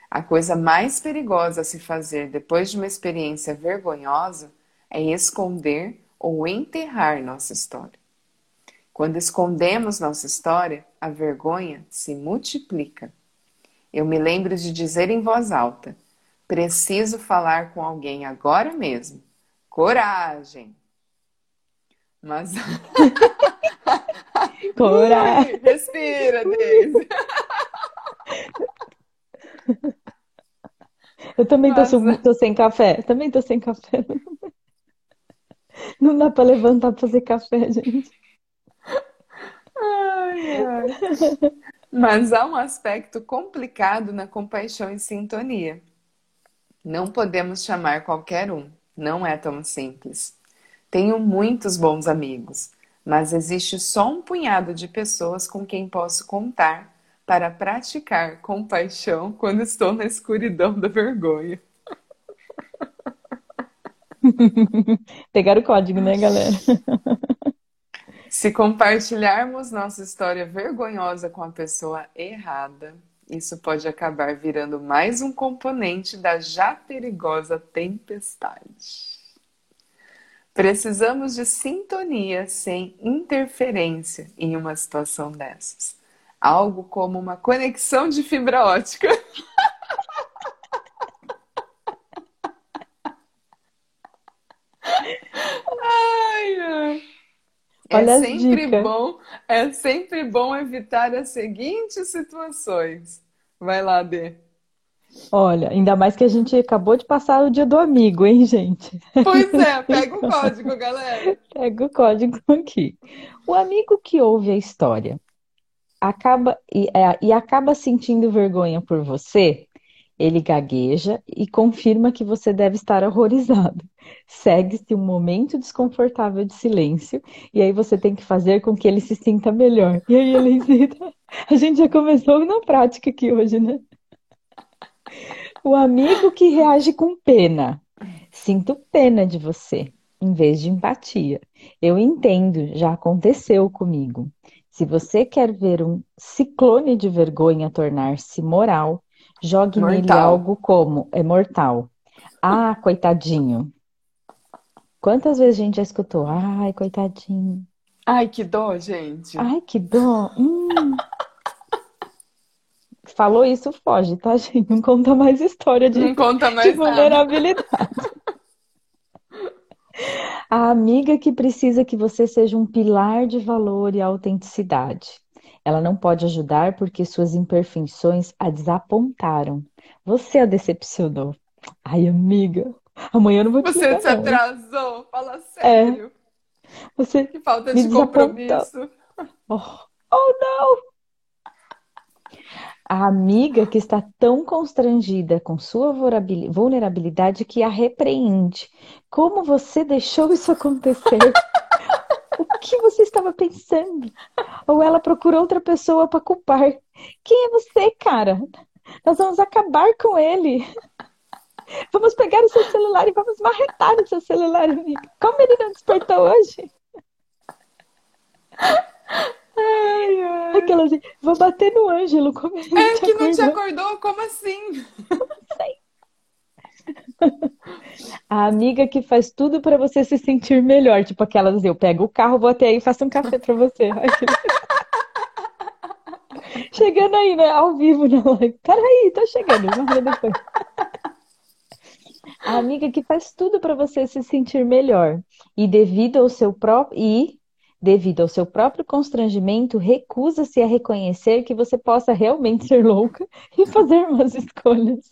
A coisa mais perigosa a se fazer depois de uma experiência vergonhosa é esconder ou enterrar nossa história. Quando escondemos nossa história, a vergonha se multiplica. Eu me lembro de dizer em voz alta: preciso falar com alguém agora mesmo. Coragem! Mas Coragem. Respira, Deise. Eu também tô, tô, sem café. Também tô sem café. Não dá para levantar para fazer café, gente. Ai, ai. Mas há um aspecto complicado na compaixão e sintonia. Não podemos chamar qualquer um, não é tão simples. Tenho muitos bons amigos, mas existe só um punhado de pessoas com quem posso contar para praticar compaixão quando estou na escuridão da vergonha. Pegaram o código, né, galera? Se compartilharmos nossa história vergonhosa com a pessoa errada, isso pode acabar virando mais um componente da já perigosa tempestade. Precisamos de sintonia sem interferência em uma situação dessas. Algo como uma conexão de fibra ótica. Olha é sempre bom, é sempre bom evitar as seguintes situações. Vai lá, Dê. Olha, ainda mais que a gente acabou de passar o dia do amigo, hein, gente? Pois é, pega o código, galera. Pega o código aqui. O amigo que ouve a história acaba e, é, e acaba sentindo vergonha por você, ele gagueja e confirma que você deve estar horrorizado. Segue-se um momento desconfortável de silêncio e aí você tem que fazer com que ele se sinta melhor. E aí ele hesita. A gente já começou na prática aqui hoje, né? O amigo que reage com pena. Sinto pena de você, em vez de empatia. Eu entendo, já aconteceu comigo. Se você quer ver um ciclone de vergonha tornar-se moral, Jogue mortal. nele algo como é mortal. Ah, coitadinho. Quantas vezes a gente já escutou? Ai, coitadinho. Ai, que dó, gente. Ai, que dó. Hum. Falou isso, foge, tá, gente? Não conta mais história de, Não conta mais de vulnerabilidade. A amiga que precisa que você seja um pilar de valor e autenticidade. Ela não pode ajudar porque suas imperfeições a desapontaram. Você a decepcionou. Ai, amiga, amanhã eu não vou te Você se atrasou, fala sério. É. Você que falta de compromisso. Oh, oh não! A amiga que está tão constrangida com sua vulnerabilidade que a repreende. Como você deixou isso acontecer? O que você estava pensando? Ou ela procurou outra pessoa para culpar. Quem é você, cara? Nós vamos acabar com ele. Vamos pegar o seu celular e vamos marretar o seu celular, amiga. Como ele não despertou hoje? Ai, ai. Aquela assim, vou bater no Ângelo. Como ele é que acordou? não te acordou? Como assim? A amiga que faz tudo para você se sentir melhor, tipo aquelas, eu pego o carro, vou até aí e faço um café para você. chegando aí, né? Ao vivo na live. Peraí, tô chegando, uma depois. A amiga que faz tudo para você se sentir melhor e devido ao seu próprio e devido ao seu próprio constrangimento, recusa-se a reconhecer que você possa realmente ser louca e fazer umas escolhas.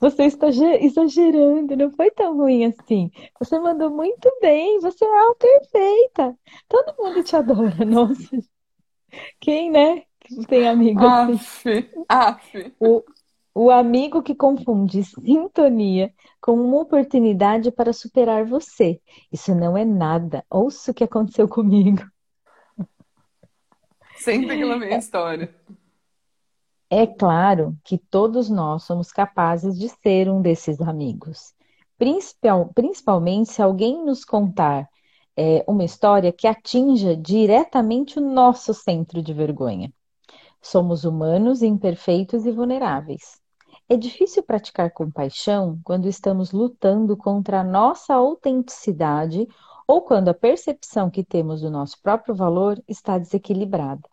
Você está exagerando, não foi tão ruim assim. Você mandou muito bem, você é perfeita. Todo mundo te adora, nossa. Quem, né? Tem amigo assim. Aff, O, o amigo que confunde sintonia com uma oportunidade para superar você. Isso não é nada. Ouça o que aconteceu comigo. Sempre aquela mesma história. É claro que todos nós somos capazes de ser um desses amigos. Principal, principalmente se alguém nos contar é, uma história que atinja diretamente o nosso centro de vergonha. Somos humanos, imperfeitos e vulneráveis. É difícil praticar compaixão quando estamos lutando contra a nossa autenticidade ou quando a percepção que temos do nosso próprio valor está desequilibrada.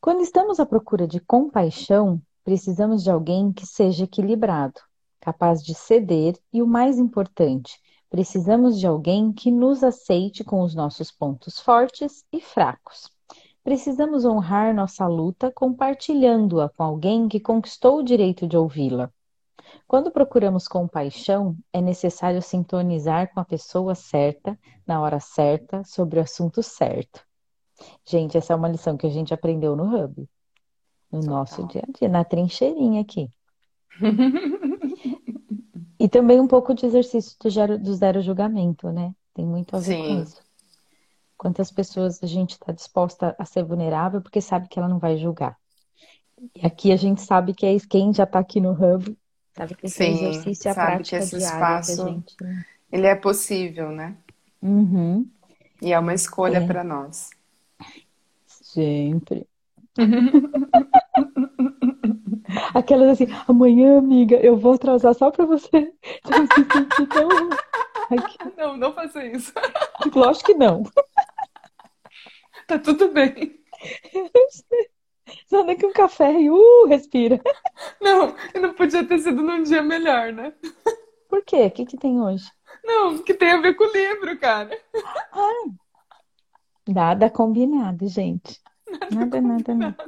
Quando estamos à procura de compaixão, precisamos de alguém que seja equilibrado, capaz de ceder e, o mais importante, precisamos de alguém que nos aceite com os nossos pontos fortes e fracos. Precisamos honrar nossa luta compartilhando-a com alguém que conquistou o direito de ouvi-la. Quando procuramos compaixão, é necessário sintonizar com a pessoa certa, na hora certa, sobre o assunto certo. Gente, essa é uma lição que a gente aprendeu no Hub, no Total. nosso dia a dia, na trincheirinha aqui. e também um pouco de exercício do zero, do zero julgamento, né? Tem muito a ver Sim. com isso. Quantas pessoas a gente está disposta a ser vulnerável porque sabe que ela não vai julgar. E aqui a gente sabe que é quem já está aqui no Hub Sabe que esse Sim, exercício é a prática que esse espaço, que gente... ele é possível, né? Uhum. E é uma escolha é. para nós. Sempre. Aquelas assim, amanhã, amiga, eu vou atrasar só pra você sentir tão. Não, não faça isso. Lógico que não. Tá tudo bem. Só daqui um café e uh, respira. Não, não podia ter sido num dia melhor, né? Por quê? O que, que tem hoje? Não, que tem a ver com o livro, cara. Ah, nada combinado, gente. Nada, nada, nada. nada.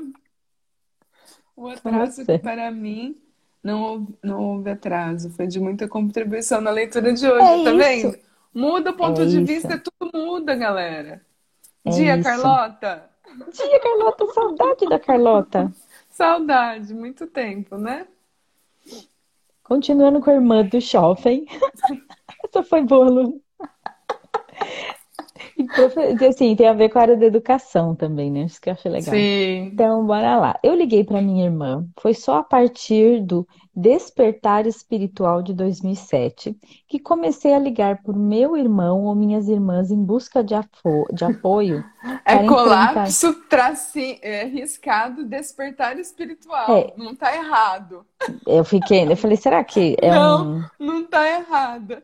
O atraso Nossa. para mim não houve, não houve atraso. Foi de muita contribuição na leitura de hoje, é tá isso. vendo? Muda o ponto é de isso. vista, tudo muda, galera. É Dia, isso. Carlota. Dia, Carlota, saudade da Carlota. Saudade, muito tempo, né? Continuando com a irmã do shopping. Essa foi boa, Lu. E, assim, tem a ver com a área da educação também, né? Isso que eu achei legal. Sim. Então, bora lá. Eu liguei para minha irmã, foi só a partir do Despertar Espiritual de 2007 que comecei a ligar por meu irmão ou minhas irmãs em busca de, de apoio. É colapso enfrentar... traci... é, riscado Despertar Espiritual. É. Não tá errado. Eu fiquei, eu falei, será que é não, um... Não, tá errado.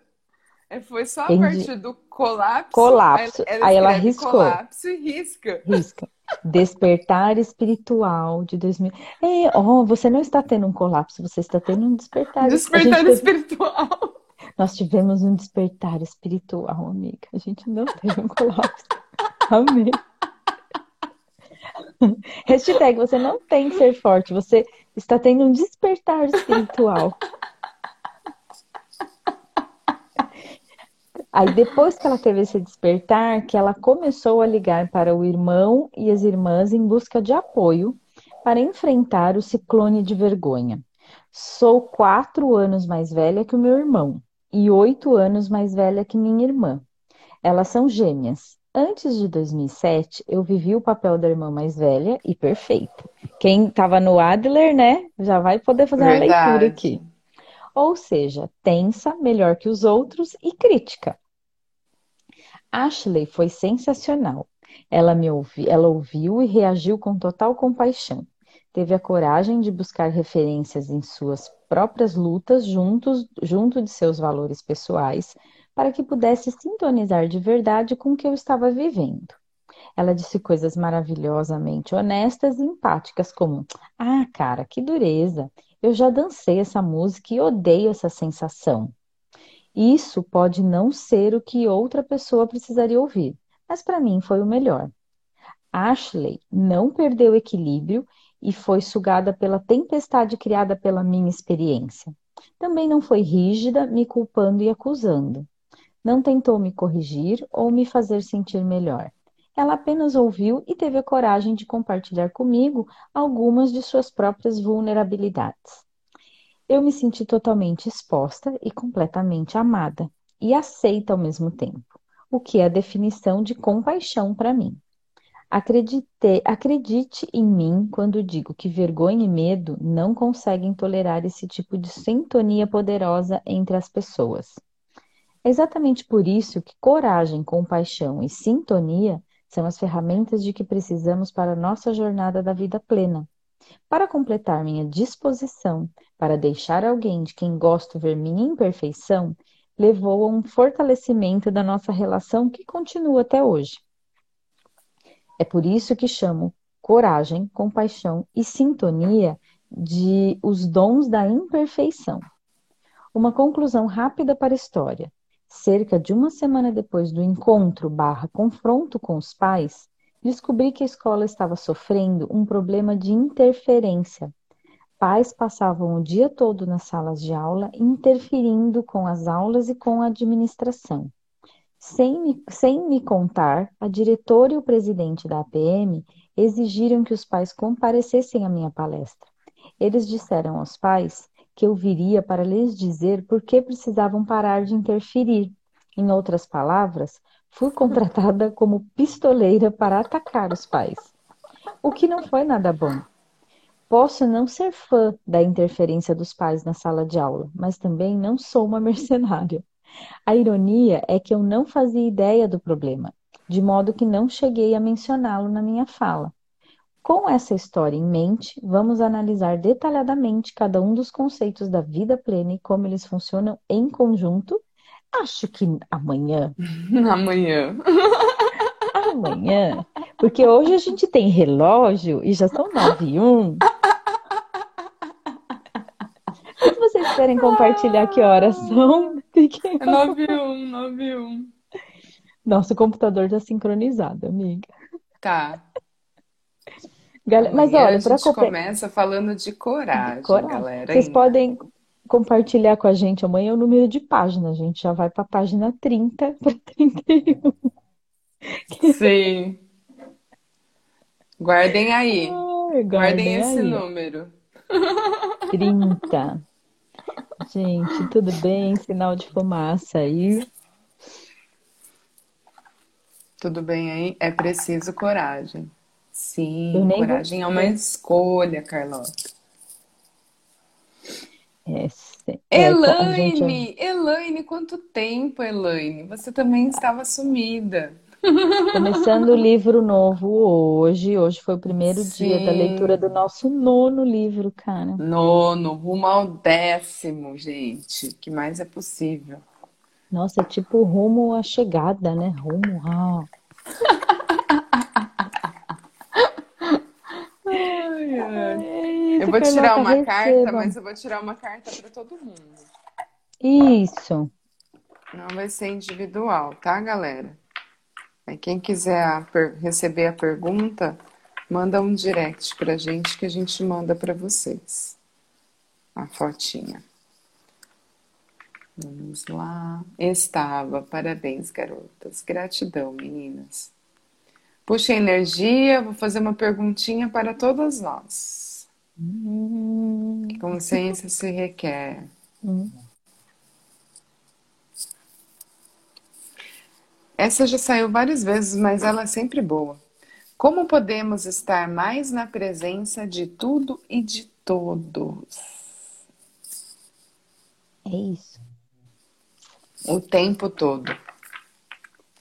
É, foi só a Entendi. partir do colapso. Colapso. Ela, Aí ela riscou. Colapso e risca. Risca. Despertar espiritual de 2000. É, oh, você não está tendo um colapso, você está tendo um despertar. Despertar espiritual. Nós tivemos um despertar espiritual, amiga. A gente não teve um colapso. Amém. Hashtag, você não tem que ser forte, você está tendo um despertar espiritual. Aí depois que ela teve esse despertar, que ela começou a ligar para o irmão e as irmãs em busca de apoio para enfrentar o ciclone de vergonha. Sou quatro anos mais velha que o meu irmão e oito anos mais velha que minha irmã. Elas são gêmeas. Antes de 2007, eu vivi o papel da irmã mais velha e perfeita. Quem estava no Adler, né, já vai poder fazer Verdade. uma leitura aqui. Ou seja, tensa, melhor que os outros e crítica. Ashley foi sensacional. Ela me ouvi, ela ouviu e reagiu com total compaixão. Teve a coragem de buscar referências em suas próprias lutas juntos, junto de seus valores pessoais, para que pudesse sintonizar de verdade com o que eu estava vivendo. Ela disse coisas maravilhosamente honestas e empáticas, como: Ah, cara, que dureza! Eu já dancei essa música e odeio essa sensação. Isso pode não ser o que outra pessoa precisaria ouvir, mas para mim foi o melhor. Ashley não perdeu equilíbrio e foi sugada pela tempestade criada pela minha experiência. Também não foi rígida, me culpando e acusando. Não tentou me corrigir ou me fazer sentir melhor. Ela apenas ouviu e teve a coragem de compartilhar comigo algumas de suas próprias vulnerabilidades. Eu me senti totalmente exposta e completamente amada e aceita ao mesmo tempo, o que é a definição de compaixão para mim. Acredite, acredite em mim quando digo que vergonha e medo não conseguem tolerar esse tipo de sintonia poderosa entre as pessoas. É exatamente por isso que coragem, compaixão e sintonia são as ferramentas de que precisamos para a nossa jornada da vida plena. Para completar minha disposição para deixar alguém de quem gosto ver minha imperfeição, levou a um fortalecimento da nossa relação que continua até hoje. É por isso que chamo coragem, compaixão e sintonia de os dons da imperfeição. Uma conclusão rápida para a história. Cerca de uma semana depois do encontro barra confronto com os pais, descobri que a escola estava sofrendo um problema de interferência. Pais passavam o dia todo nas salas de aula, interferindo com as aulas e com a administração. Sem me, sem me contar, a diretora e o presidente da APM exigiram que os pais comparecessem à minha palestra. Eles disseram aos pais que eu viria para lhes dizer por que precisavam parar de interferir. Em outras palavras, fui contratada como pistoleira para atacar os pais. O que não foi nada bom. Posso não ser fã da interferência dos pais na sala de aula, mas também não sou uma mercenária. A ironia é que eu não fazia ideia do problema, de modo que não cheguei a mencioná-lo na minha fala. Com essa história em mente, vamos analisar detalhadamente cada um dos conceitos da vida plena e como eles funcionam em conjunto. Acho que amanhã. Amanhã. Amanhã. Porque hoje a gente tem relógio e já são nove e um. Se vocês querem compartilhar que horas são, fiquem. É nove e um, nove e um. Nosso computador está sincronizado, amiga. Tá. Gal... Mas olha, para começa falando de coragem, de coragem. galera. Vocês ainda. podem compartilhar com a gente amanhã o número de páginas. A gente já vai para a página 30 para 31. Sim. Guardem aí. Ai, guardem, guardem esse aí. número. 30. Gente, tudo bem? Sinal de fumaça aí. Tudo bem aí? É preciso coragem. Sim, coragem é uma escolha, Carlota. É, é, Elaine, gente... Elaine, quanto tempo, Elaine? Você também estava sumida. Começando o livro novo hoje. Hoje foi o primeiro Sim. dia da leitura do nosso nono livro, cara. Nono, rumo ao décimo, gente. que mais é possível? Nossa, é tipo rumo à chegada, né? Rumo ao. Ai, ai. Isso, eu vou tirar uma receba. carta, mas eu vou tirar uma carta para todo mundo. Isso. Não vai ser individual, tá, galera? Aí quem quiser a receber a pergunta, manda um direct pra gente que a gente manda para vocês. A fotinha. Vamos lá. Estava. Parabéns, garotas. Gratidão, meninas. Puxa energia, vou fazer uma perguntinha para todas nós. Hum. Que consciência se requer? Hum. Essa já saiu várias vezes, mas ela é sempre boa. Como podemos estar mais na presença de tudo e de todos? É isso. O tempo todo.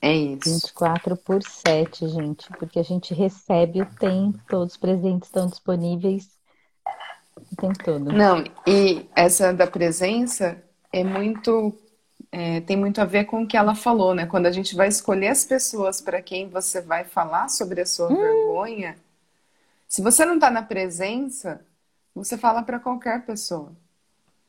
É isso. 24 por 7, gente, porque a gente recebe o tempo, todos os presentes estão disponíveis o tempo todo. Não, e essa da presença é muito. É, tem muito a ver com o que ela falou, né? Quando a gente vai escolher as pessoas para quem você vai falar sobre a sua hum. vergonha, se você não está na presença, você fala para qualquer pessoa.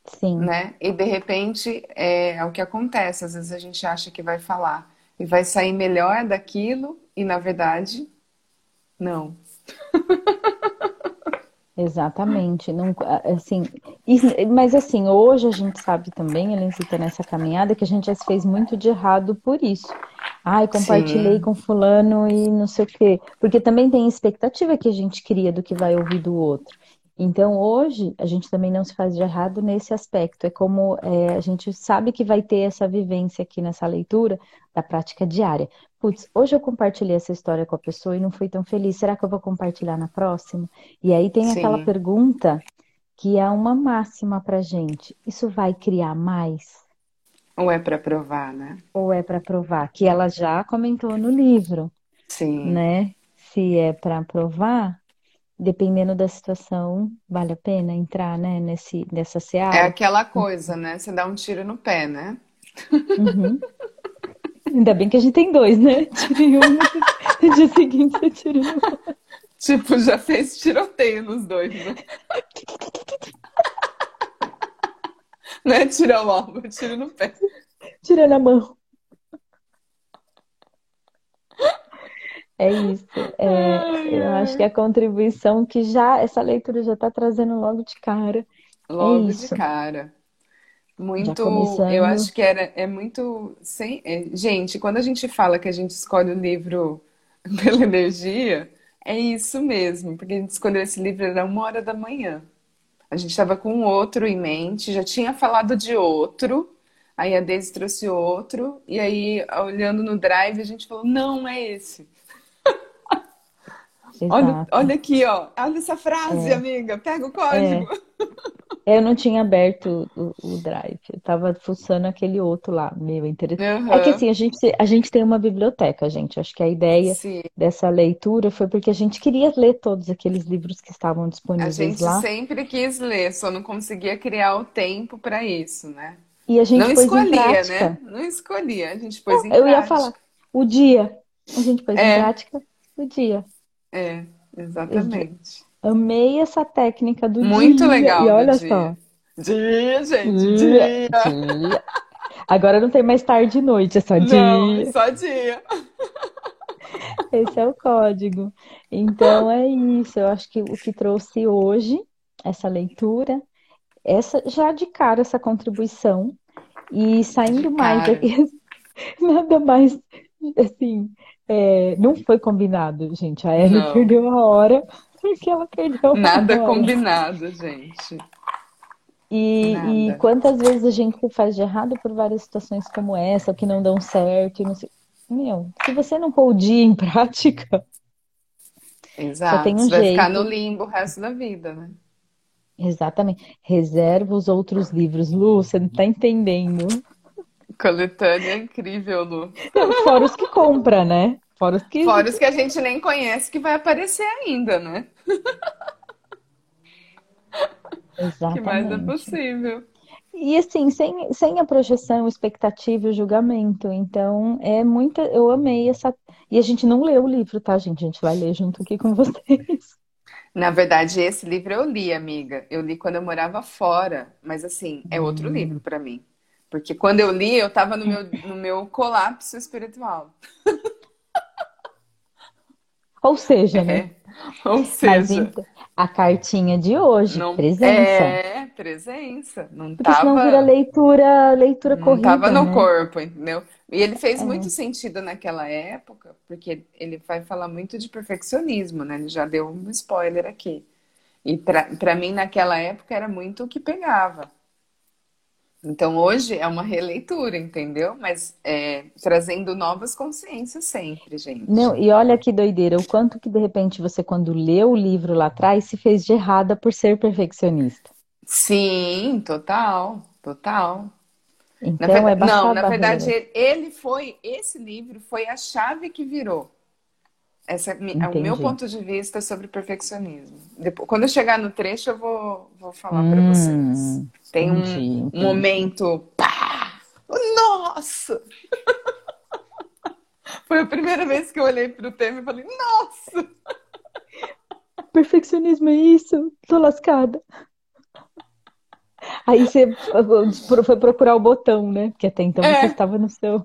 Sim. Né? E de repente é, é o que acontece. Às vezes a gente acha que vai falar e vai sair melhor daquilo e na verdade não. Exatamente, não, assim, mas assim, hoje a gente sabe também, Elencita, nessa caminhada, que a gente já se fez muito de errado por isso. Ai, compartilhei Sim. com fulano e não sei o quê. Porque também tem expectativa que a gente cria do que vai ouvir do outro. Então, hoje, a gente também não se faz de errado nesse aspecto. É como é, a gente sabe que vai ter essa vivência aqui nessa leitura da prática diária. Putz, hoje eu compartilhei essa história com a pessoa e não fui tão feliz. Será que eu vou compartilhar na próxima? E aí tem Sim. aquela pergunta que é uma máxima pra gente. Isso vai criar mais? Ou é para provar, né? Ou é para provar, que ela já comentou no livro. Sim. Né? Se é para provar, dependendo da situação, vale a pena entrar, né, nesse, nessa seara. É aquela coisa, né? Você dá um tiro no pé, né? Uhum. Ainda bem que a gente tem dois, né? Tirei um, no dia seguinte você pé. Tipo, já fez tiroteio nos dois, né? Não é tirar o alvo, tiro no pé. Tira na mão. É isso. É, Ai, eu acho que ai. a contribuição que já, essa leitura já está trazendo logo de cara. É Logo de isso. cara. Muito, eu acho que era, é muito, sem, é, gente, quando a gente fala que a gente escolhe o livro pela energia, é isso mesmo, porque a gente escolheu esse livro era uma hora da manhã. A gente estava com outro em mente, já tinha falado de outro, aí a Daisy trouxe outro, e aí, olhando no Drive, a gente falou, não, é esse. Olha, Exato. olha aqui, ó, olha essa frase, É, amiga, pega o código. é. Eu não tinha aberto o, o Drive, eu estava fuçando aquele outro lá, meu interesse. É que assim, a gente, a gente tem uma biblioteca, gente. Acho que a ideia Sim. dessa leitura foi porque a gente queria ler todos aqueles livros que estavam A disponíveis gente lá sempre quis ler, só não conseguia criar o tempo para isso, né? e a Não gente em escolhia, né? prática. Não escolhia, a gente pôs em Eu ia falar, prática. o dia, a gente pôs em É, prática o dia. É, Eu exatamente. amei essa técnica do Muito dia, e legal do olha dia. só, Dia, gente, dia, dia. dia. Agora não tem mais tarde e noite, é só Não, é dia. só dia. Esse é o código. Então é isso. Eu acho que o que trouxe hoje essa leitura, essa já de cara essa contribuição e saindo mais daqui, nada mais assim, é, não foi combinado, gente. A Ellie Não, perdeu a hora porque ela perdeu nada hora. combinado, gente. E, e quantas vezes a gente faz de errado por várias situações como essa, que não dão certo, não sei. Meu, se você não pôr o dia em prática, só tem Exato. um Você vai ficar no jeito. limbo o resto da vida, né? Exatamente. Reserva os outros livros. Lu, você não tá entendendo. Coletânea incrível, Lu. Fora os que compra, né? Fora os que. Fora os que a gente nem conhece que vai aparecer ainda, né? Que mais é Exatamente. possível. E assim, sem, sem a projeção, expectativa e o julgamento. Então, é muita. Eu amei essa. E a gente não leu o livro, tá, gente? A gente vai ler junto aqui com vocês. Na verdade, esse livro eu li, amiga. Eu li quando eu morava fora, mas assim, é outro livro Hum. para mim. Porque quando eu li, eu tava no meu, no meu colapso espiritual. Ou seja, né? É. Ou Mas seja, então, a cartinha de hoje, não presença. é presença, não Porque senão vira tava, leitura, leitura não tava corrida, no né? corpo, entendeu? E ele fez muito É. sentido naquela época, porque ele vai falar muito de perfeccionismo, né? Ele já deu um spoiler aqui. E pra para mim, naquela época, era muito o que pegava. Então, hoje é uma releitura, entendeu? Mas é, trazendo novas consciências sempre, Não, gente. e olha que doideira, o quanto que de repente você, quando leu o livro lá atrás, se fez de errada por ser perfeccionista. Sim, total, total. Na Então, é verdade, não, na verdade, ele ele foi, esse livro foi a chave que virou. Esse é mi- é o meu Entendi. ponto de vista sobre perfeccionismo. Depois, quando eu chegar no trecho, eu vou, vou falar para vocês. Hum, Tem um, entendi, um entendi. momento, pá! Nossa! Foi a primeira vez que eu olhei para o tema e falei, nossa! Perfeccionismo é isso? Tô lascada. Aí você foi procurar o botão, né? Porque até então você É, estava no seu.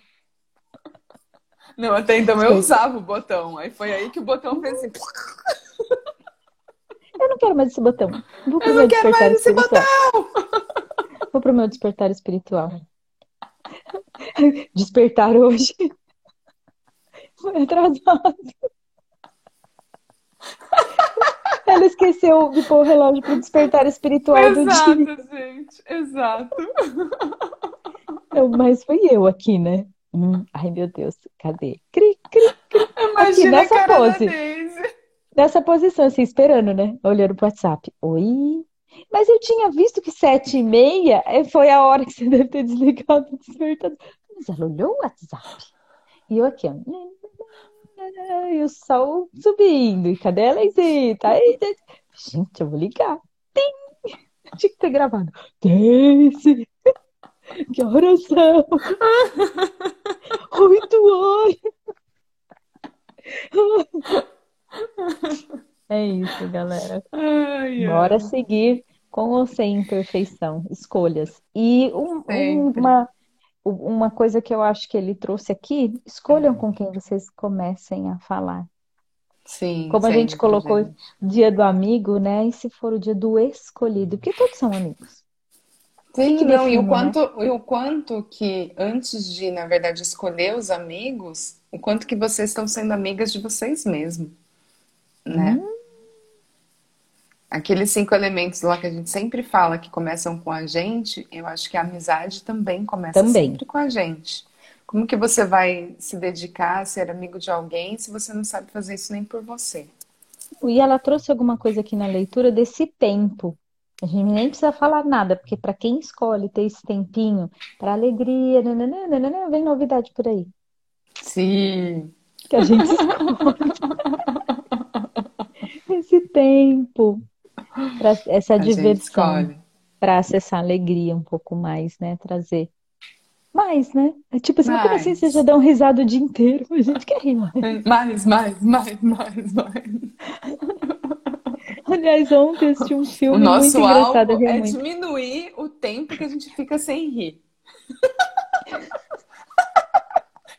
Não, até então eu usava o botão. Aí foi aí que o botão fez assim, Eu não quero mais esse botão. Vou pro eu meu não quero mais esse espiritual. botão! Vou pro meu despertar espiritual. Despertar hoje foi atrasado. Ela esqueceu de pôr o relógio pro despertar espiritual do dia. Exato, gente, exato. Mas fui eu aqui, né? Hum, ai, meu Deus, cadê? Cri, cri, cri. Aqui, Imagina a nessa pose. Nessa posição, assim, esperando, né? Olhando pro WhatsApp. Oi? Mas eu tinha visto que sete e meia eh, foi a hora que você deve ter desligado o despertador. Mas ela olhou o WhatsApp. E eu aqui, ó. E o sol subindo. E cadê a Leizita? Aí, Gente, eu vou ligar. Tinha que ter gravado. Daisy, que horas são? Oito horas. É isso, galera. Ai, Bora seguir com ou sem imperfeição, escolhas. E um- um- sempre. uma, uma coisa que eu acho que ele trouxe aqui, escolham com quem vocês comecem a falar. Sim, Como a gente sempre, colocou gente. dia do amigo, né? E se for o dia do escolhido? Porque todos são amigos. Sim, não, e o define, né? quanto, e o quanto que antes de, na verdade, escolher os amigos, o quanto que vocês estão sendo amigas de vocês mesmos, né? Hum, Aqueles cinco elementos lá que a gente sempre fala que começam com a gente, eu acho que a amizade também começa também. sempre com a gente. Como que você vai se dedicar a ser amigo de alguém se você não sabe fazer isso nem por você? E ela trouxe alguma coisa aqui na leitura desse tempo. A gente nem precisa falar nada, porque para quem escolhe ter esse tempinho para alegria, nananã, nananã, vem novidade por aí. Sim. Que a gente escolhe esse tempo para essa A diversão, para acessar a alegria um pouco mais, né? Trazer mais, né? É tipo assim, mas como assim você já Mais. dá um risada o dia inteiro? A gente quer rir mais. Mais, mais, mais, mais, mais. Aliás, ontem eu assisti um O filme muito nosso engraçado, eu alvo é muito. diminuir o tempo que a gente fica sem rir.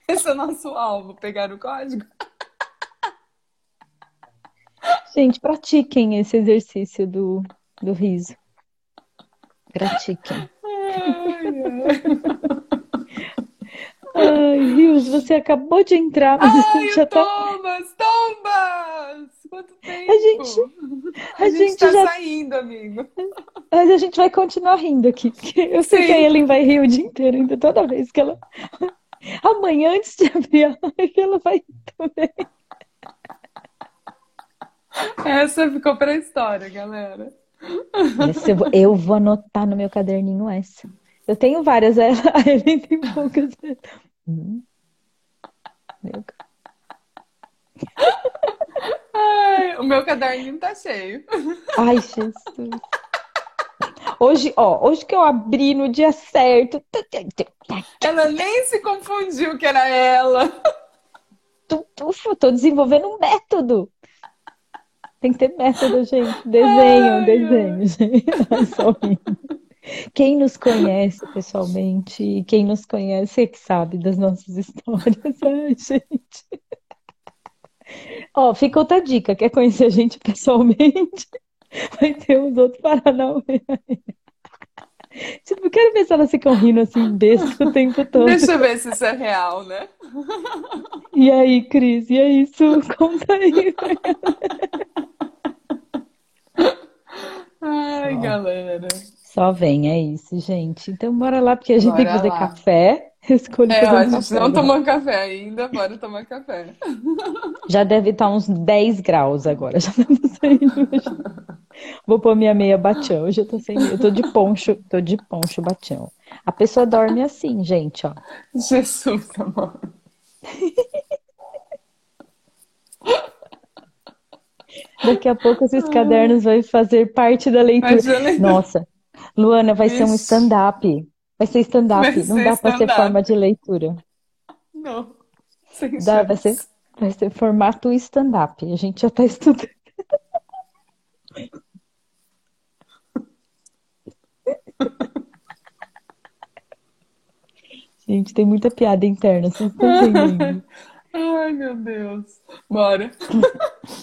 Esse é o nosso alvo, pegar o código. Gente, pratiquem esse exercício do, do riso. Pratiquem. Ai, Rios, você acabou de entrar, mas Ai, gente o já tá. Thomas, Thomas! Quanto A tempo! gente, A a gente gente tá já. saindo, amigo. Mas a gente vai continuar rindo aqui, eu sei que a Sim. Ellen vai rir o dia inteiro, ainda toda vez que ela. Amanhã, antes de abrir a live, ela vai rir também. Essa ficou pra história, galera. Essa eu vou, eu vou anotar no meu caderninho essa. Eu tenho várias, a a Ellen tem poucas. Hum, meu Ai, o meu caderninho tá cheio. Ai, Jesus. Hoje, ó, hoje que eu abri no dia certo. Ela nem se confundiu que era ela. Tu, tô desenvolvendo um método. Tem que ter método, gente. Desenho, Ai, desenho, gente. Quem nos conhece pessoalmente, quem nos conhece é que sabe das nossas histórias. Ai, gente. Ó, fica outra dica. Quer conhecer a gente pessoalmente? Vai ter uns outros Paranauê. Tipo, eu quero ver se elas ficam rindo assim, besta o tempo todo. Deixa eu ver se isso é real, né? E aí, Cris? E aí, Su? Conta aí. Ai, galera. Só vem, é isso, gente. Então, bora lá, porque a gente tem que Bora fazer lá. café. Escolhi É, a gente café não tomou café ainda, bora tomar café. Já deve estar uns 10 graus agora. Já não tô saindo. Vou pôr minha meia batião. Hoje eu tô sem meia. Eu tô de poncho, tô de poncho batião. A pessoa dorme assim, gente, ó. Jesus, amor. Daqui a pouco esses cadernos vão fazer parte da leitura. Nossa, Luana, vai ser um stand-up. Vai ser stand-up. Não dá pra ser forma de leitura. Não, sem Dá, vai ser, vai ser formato stand-up. A gente já tá estudando. Gente, tem muita piada interna, vocês estão entendendo? Ai, meu Deus. Bora.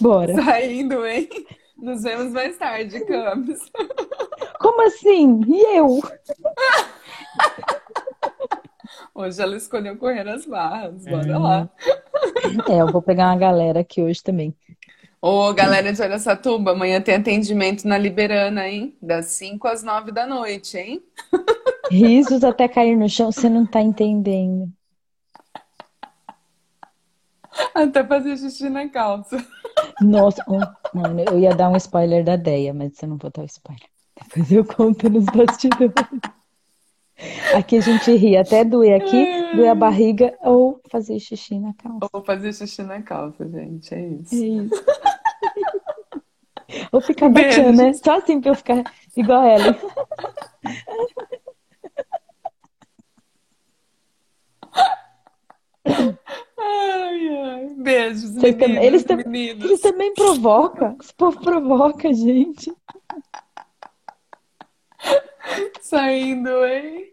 Bora. Saindo, hein? Nos vemos mais tarde, Camis. Como assim? E eu? Hoje ela escolheu correr as barras. Bora lá. É, eu vou pegar uma galera aqui hoje também. Ô, galera de Araçatuba, amanhã tem atendimento na Liberana, hein? Das 5 às 9 da noite, hein? Risos até cair no chão, você não tá entendendo. Até fazer xixi na calça. Nossa, oh, mano, eu ia dar um spoiler da Deia, mas eu não vou dar o spoiler. Depois eu conto nos bastidores. Aqui a gente ri até doer aqui, doer a barriga ou fazer xixi na calça. Ou fazer xixi na calça, gente. É É isso. isso. Ou ficar baixando, né? Só assim pra eu ficar igual ela. Ai, ai. Beijos, também- eles tam- meninos. Eles também provocam. Esse povo provoca, gente. Saindo em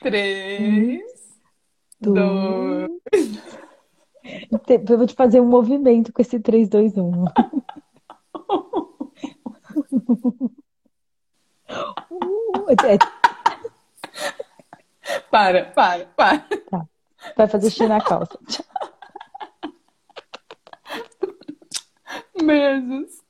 três, dois, Dois. Eu vou te fazer um movimento com esse 3, 2, 1. Para, para, para. Tá. Vai fazer xixi na calça. Tchau. Beijos.